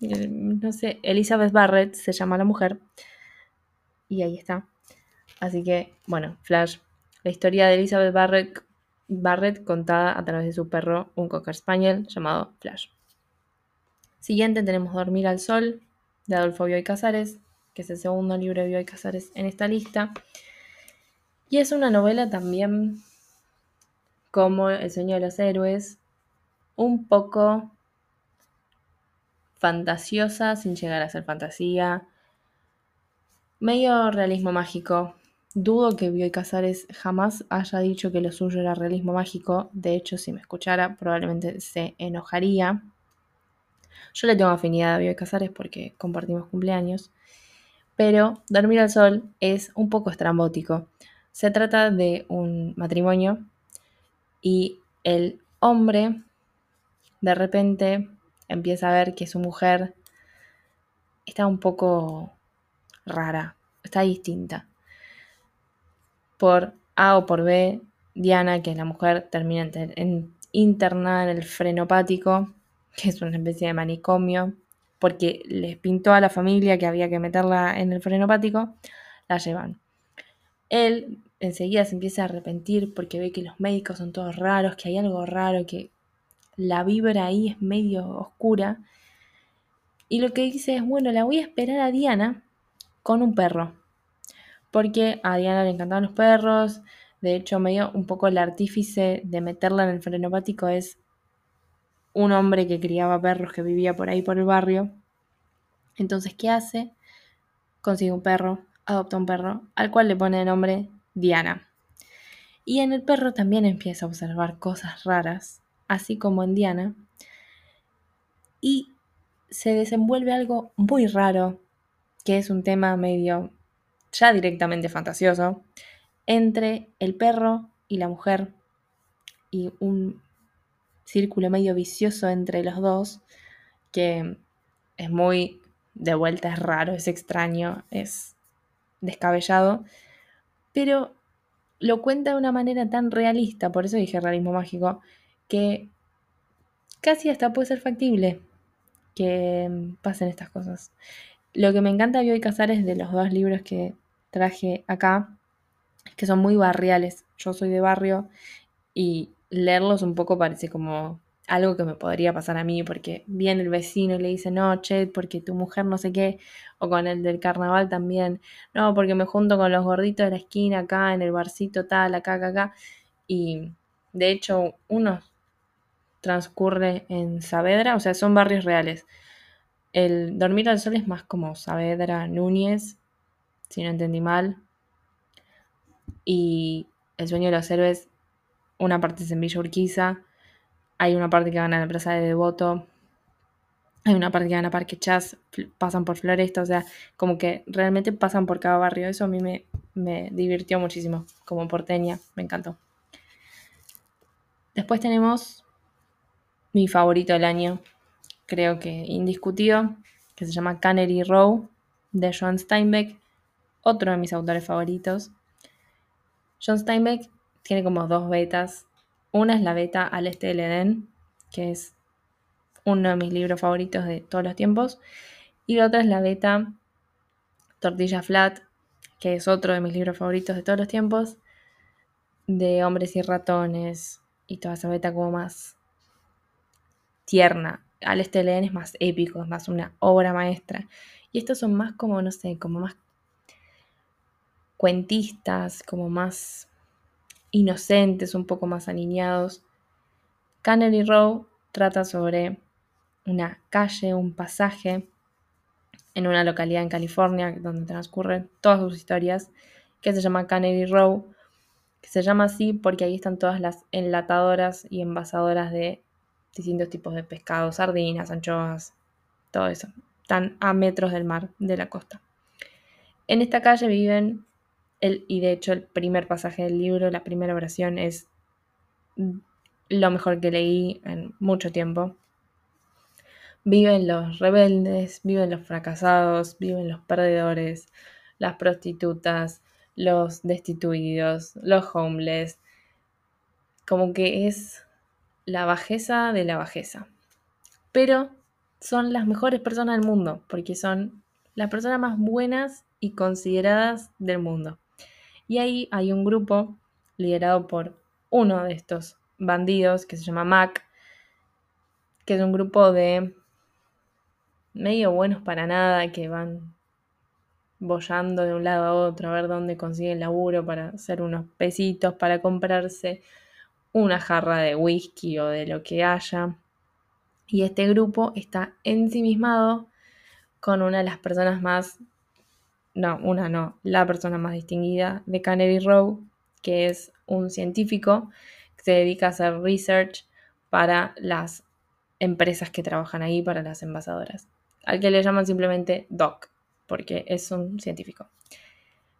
eh, no sé, Elizabeth Barrett se llama la mujer, y ahí está. Así que, bueno, Flash, la historia de Elizabeth Barrett, Barrett contada a través de su perro, un cocker spaniel llamado Flash. Siguiente tenemos Dormir al Sol, de Adolfo Bioy Casares, que es el segundo libro de Bioy Casares en esta lista. Y es una novela también como El sueño de los héroes, un poco fantasiosa sin llegar a ser fantasía, medio realismo mágico. Dudo que Bioy Casares jamás haya dicho que lo suyo era realismo mágico. De hecho, si me escuchara, probablemente se enojaría. Yo le tengo afinidad a Bioy Casares porque compartimos cumpleaños. Pero Dormir al Sol es un poco estrambótico. Se trata de un matrimonio y el hombre de repente empieza a ver que su mujer está un poco rara, está distinta. Por A o por B, Diana, que es la mujer, termina internada en el frenopático, que es una especie de manicomio, porque les pintó a la familia que había que meterla en el frenopático, la llevan. Él enseguida se empieza a arrepentir porque ve que los médicos son todos raros, que hay algo raro, que la vibra ahí es medio oscura. Y lo que dice es, bueno, la voy a esperar a Diana con un perro. Porque a Diana le encantaban los perros. De hecho, medio un poco el artífice de meterla en el frenopático es un hombre que criaba perros que vivía por ahí por el barrio. Entonces, ¿qué hace? Consigue un perro, adopta un perro, al cual le pone el nombre Diana. Y en el perro también empieza a observar cosas raras, así como en Diana. Y se desenvuelve algo muy raro, que es un tema medio ya directamente fantasioso, entre el perro y la mujer, y un círculo medio vicioso entre los dos, que es muy de vuelta, es raro, es extraño, es descabellado, pero lo cuenta de una manera tan realista, por eso dije realismo mágico, que casi hasta puede ser factible que pasen estas cosas. Lo que me encanta de Bioy Casares de los dos libros que traje acá, es que son muy barriales. Yo soy de barrio y leerlos un poco parece como algo que me podría pasar a mí, porque viene el vecino y le dice, no, che, porque tu mujer no sé qué, o con el del carnaval también, no, porque me junto con los gorditos de la esquina acá, en el barcito tal, acá, acá, acá, y de hecho uno transcurre en Saavedra, o sea, son barrios reales. El Dormir al Sol es más como Saavedra, Núñez, si no entendí mal, y El Sueño de los Héroes, una parte es en Villa Urquiza, hay una parte que van a la plaza de Devoto, Hay una parte que van a Parque Chas, pasan por Floresta, o sea, como que realmente pasan por cada barrio. Eso a mí me, me divirtió muchísimo como porteña, me encantó. Después tenemos mi favorito del año, creo que indiscutido, que se llama Cannery Row, de John Steinbeck, otro de mis autores favoritos. John Steinbeck tiene como dos betas. Una es la beta Al Este del Edén, que es uno de mis libros favoritos de todos los tiempos. Y la otra es la beta Tortilla Flat, que es otro de mis libros favoritos de todos los tiempos, de hombres y ratones, y toda esa beta como más tierna. Al Este Edén es más épico, es más una obra maestra. Y estos son más como, no sé, como más cuentistas, como más inocentes, un poco más alineados. Canary Row trata sobre una calle, un pasaje en una localidad en California donde transcurren todas sus historias, que se llama Canary Row, que se llama así porque ahí están todas las enlatadoras y envasadoras de distintos tipos de pescados, sardinas, anchoas, todo eso. Están a metros del mar, de la costa. En esta calle viven y de hecho el primer pasaje del libro, la primera oración es lo mejor que leí en mucho tiempo. Viven los rebeldes, viven los fracasados, viven los perdedores, las prostitutas, los destituidos, los homeless. Como que es la bajeza de la bajeza. Pero son las mejores personas del mundo, porque son las personas más buenas y consideradas del mundo. Y ahí hay un grupo liderado por uno de estos bandidos que se llama Mac, que es un grupo de medio buenos para nada que van bollando de un lado a otro a ver dónde consiguen laburo para hacer unos pesitos para comprarse una jarra de whisky o de lo que haya. Y este grupo está ensimismado con una de las personas más no, una no, la persona más distinguida de Canary Row, que es un científico que se dedica a hacer research para las empresas que trabajan ahí, para las envasadoras, al que le llaman simplemente Doc, porque es un científico.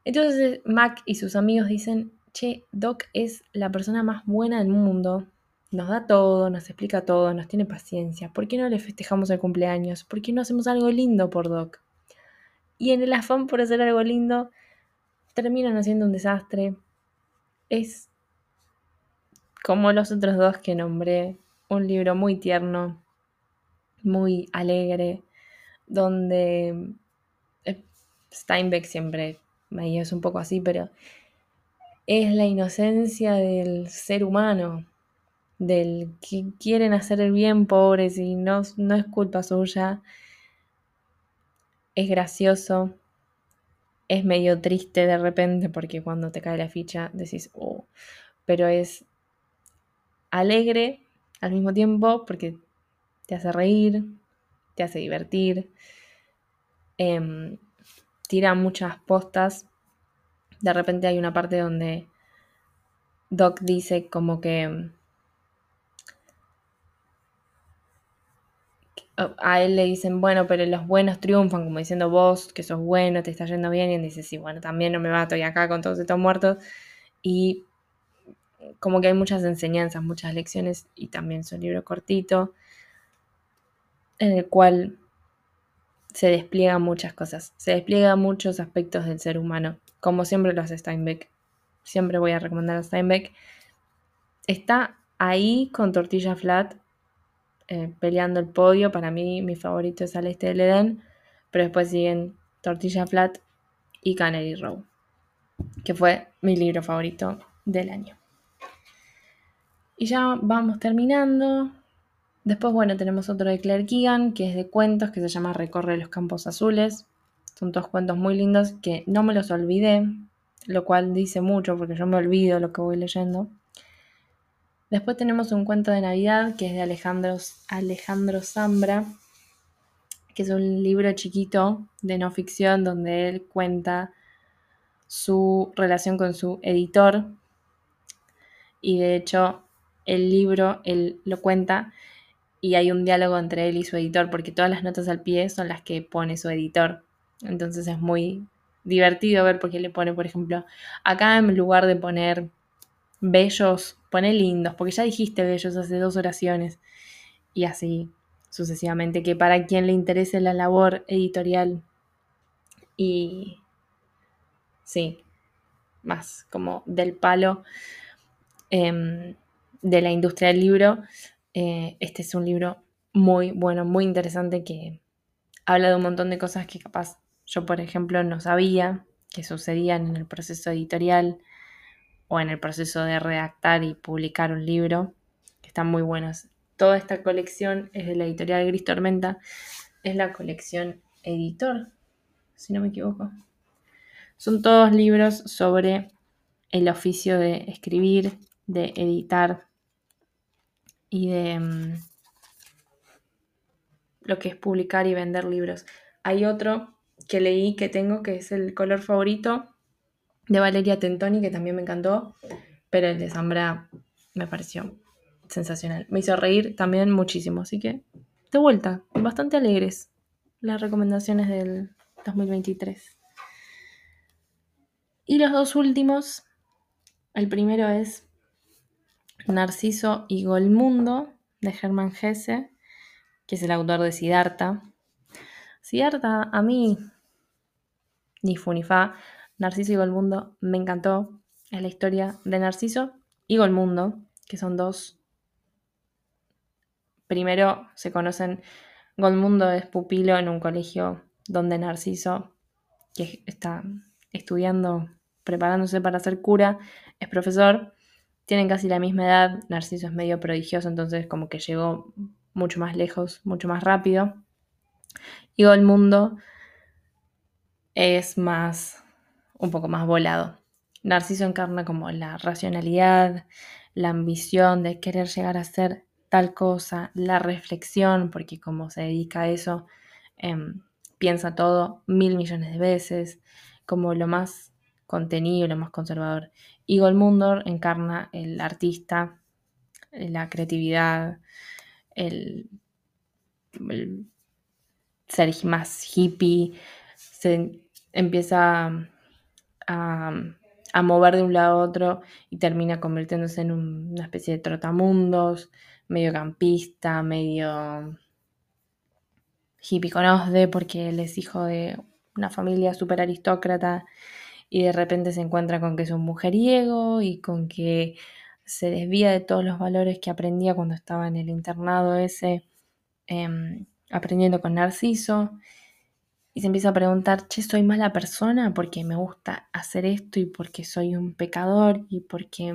Entonces Mac y sus amigos dicen, che, Doc es la persona más buena del mundo, nos da todo, nos explica todo, nos tiene paciencia, ¿por qué no le festejamos el cumpleaños? ¿Por qué no hacemos algo lindo por Doc? Y en el afán por hacer algo lindo terminan haciendo un desastre. Es como los otros dos que nombré, un libro muy tierno, muy alegre, donde eh, Steinbeck siempre me es un poco así, pero es la inocencia del ser humano, del que quieren hacer el bien pobres y no, no es culpa suya es gracioso, es medio triste de repente porque cuando te cae la ficha decís, oh, pero es alegre al mismo tiempo porque te hace reír, te hace divertir, em, tira muchas postas. De repente hay una parte donde Doc dice como que a él le dicen, bueno, pero los buenos triunfan, como diciendo vos que sos bueno, te está yendo bien, y él dice, sí, bueno, también no me va, estoy acá con todos estos muertos. Y como que hay muchas enseñanzas, muchas lecciones, y también es un libro cortito, en el cual se despliegan muchas cosas, se despliegan muchos aspectos del ser humano, como siempre lo hace Steinbeck. Siempre voy a recomendar a Steinbeck. Está ahí con Tortilla Flat, eh, peleando el podio. Para mí, mi favorito es Al Este del Edén, pero después siguen Tortilla Flat y Canary Row, que fue mi libro favorito del año. Y ya vamos terminando. Después, bueno, tenemos otro de Claire Keegan, que es de cuentos, que se llama Recorre los Campos Azules. Son dos cuentos muy lindos que no me los olvidé, lo cual dice mucho porque yo me olvido lo que voy leyendo. Después tenemos un cuento de Navidad que es de Alejandro, Alejandro Zambra, que es un libro chiquito de no ficción donde él cuenta su relación con su editor. Y de hecho, el libro él lo cuenta y hay un diálogo entre él y su editor, porque todas las notas al pie son las que pone su editor. Entonces es muy divertido ver porque le pone, por ejemplo, acá en lugar de poner bellos, pone lindos, porque ya dijiste bellos hace dos oraciones. Y así sucesivamente, que para quien le interese la labor editorial y sí, más como del palo em, de la industria del libro, eh, este es un libro muy bueno, muy interesante que habla de un montón de cosas que capaz yo, por ejemplo, no sabía que sucedían en el proceso editorial o en el proceso de redactar y publicar un libro, que están muy buenos. Toda esta colección es de la editorial Gris Tormenta, es la colección Editor, si no me equivoco. Son todos libros sobre el oficio de escribir, de editar y de mm, lo que es publicar y vender libros. Hay otro que leí que tengo que es el color favorito de Valeria Tentoni, que también me encantó, pero el de Zambra me pareció sensacional. Me hizo reír también muchísimo, así que de vuelta, bastante alegres las recomendaciones del 2023. Y los dos últimos, el primero es Narciso y Golmundo de Germán Gese, que es el autor de Siddhartha. Siddhartha a mí, ni fu ni fa, Narciso y Golmundo me encantó. Es la historia de Narciso y Golmundo, que son dos. Primero se conocen, Golmundo es pupilo en un colegio donde Narciso, que está estudiando, preparándose para ser cura, es profesor tienen casi la misma edad, Narciso es medio prodigioso, entonces como que llegó mucho más lejos, mucho más rápido. Y el mundo es más, un poco más volado. Narciso encarna como la racionalidad, la ambición de querer llegar a ser tal cosa, la reflexión, porque como se dedica a eso, em, piensa todo mil millones de veces, como lo más contenido, lo más conservador. Y Goldmundor encarna el artista, la creatividad, el, ser más hippie, se empieza a, mover de un lado a otro y termina convirtiéndose en una especie de trotamundos, medio campista, medio hippie conosde, porque él es hijo de una familia súper aristócrata y de repente se encuentra con que es un mujeriego y con que se desvía de todos los valores que aprendía cuando estaba en el internado ese, em, aprendiendo con Narciso. Y se empieza a preguntar, che, soy mala persona porque me gusta hacer esto y porque soy un pecador y porque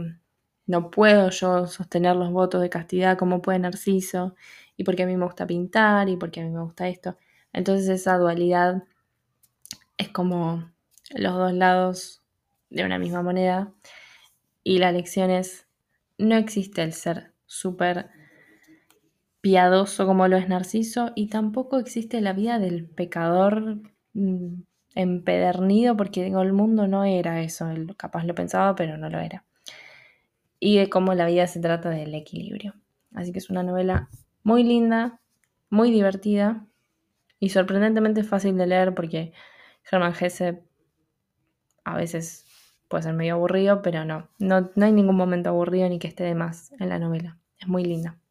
no puedo yo sostener los votos de castidad como puede Narciso y porque a mí me gusta pintar y porque a mí me gusta esto. Entonces esa dualidad es como los dos lados de una misma moneda. Y la lección es, no existe el ser súper piadoso como lo es Narciso y tampoco existe la vida del pecador mm, empedernido porque el mundo no era eso, él capaz lo pensaba pero no lo era. Y de cómo la vida se trata del equilibrio. Así que es una novela muy linda, muy divertida y sorprendentemente fácil de leer porque Germán Hesse a veces puede ser medio aburrido, pero no, no, hay ningún momento aburrido ni que esté de más en la novela. Es muy linda.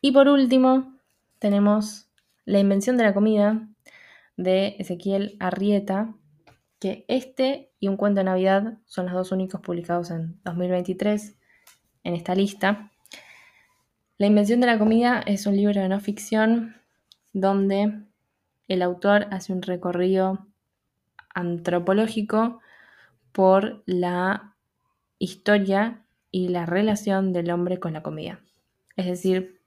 Y por último, tenemos La invención de la comida de Ezequiel Arrieta, que este y un cuento de Navidad son los dos únicos publicados en 2023 en esta lista. La invención de la comida es un libro de no ficción donde el autor hace un recorrido antropológico por la historia y la relación del hombre con la comida. Es decir,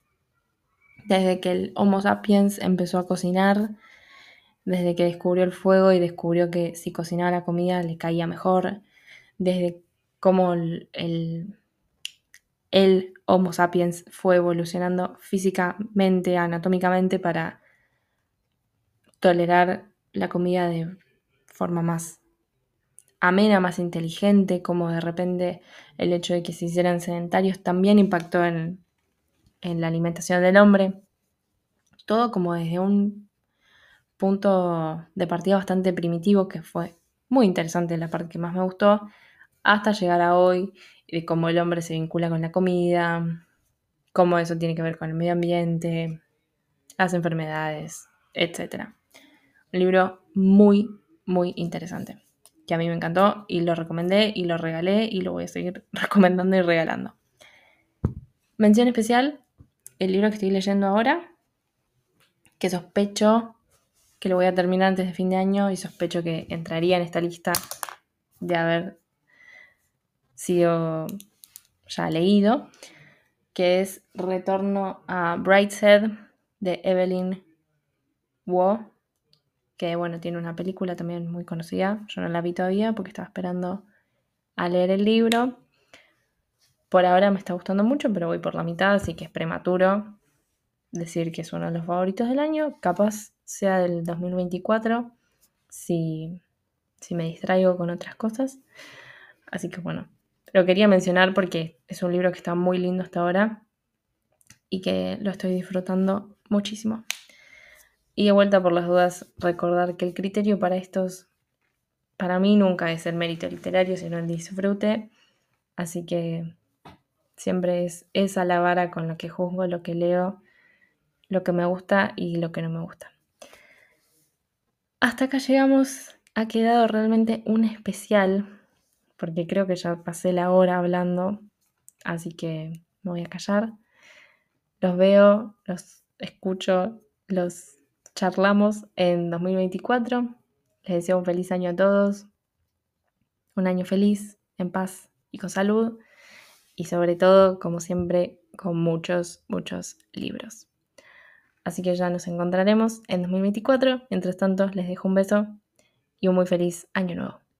desde que el Homo sapiens empezó a cocinar, desde que descubrió el fuego y descubrió que si cocinaba la comida le caía mejor, desde cómo el, el, Homo sapiens fue evolucionando físicamente, anatómicamente para tolerar la comida de forma más amena, más inteligente, como de repente el hecho de que se hicieran sedentarios también impactó en, en la alimentación del hombre. Todo como desde un punto de partida bastante primitivo, que fue muy interesante, la parte que más me gustó, hasta llegar a hoy, de cómo el hombre se vincula con la comida, cómo eso tiene que ver con el medio ambiente, las enfermedades, etc. Un libro muy, muy interesante, que a mí me encantó y lo recomendé y lo regalé y lo voy a seguir recomendando y regalando. Mención especial, el libro que estoy leyendo ahora, que sospecho que lo voy a terminar antes de fin de año y sospecho que entraría en esta lista de haber sido ya leído, que es Retorno a Brightshead de Evelyn Waugh, que bueno, tiene una película también muy conocida. Yo no la vi todavía porque estaba esperando a leer el libro. Por ahora me está gustando mucho, pero voy por la mitad, así que es prematuro decir que es uno de los favoritos del año. Capaz sea del 2024 si, si me distraigo con otras cosas. Así que bueno, lo quería mencionar porque es un libro que está muy lindo hasta ahora y que lo estoy disfrutando muchísimo. Y de vuelta por las dudas, recordar que el criterio para estos, para mí nunca es el mérito literario, sino el disfrute. Así que siempre es esa la vara con lo que juzgo, lo que leo, lo que me gusta y lo que no me gusta. Hasta acá llegamos. Ha quedado realmente un especial, porque creo que ya pasé la hora hablando, así que me voy a callar los veo, los escucho, los charlamos en 2024. Les deseo un feliz año a todos, un año feliz, en paz y con salud. Y sobre todo, como siempre, con muchos, muchos libros. Así que ya nos encontraremos en 2024. Mientras tanto, les dejo un beso y un muy feliz año nuevo.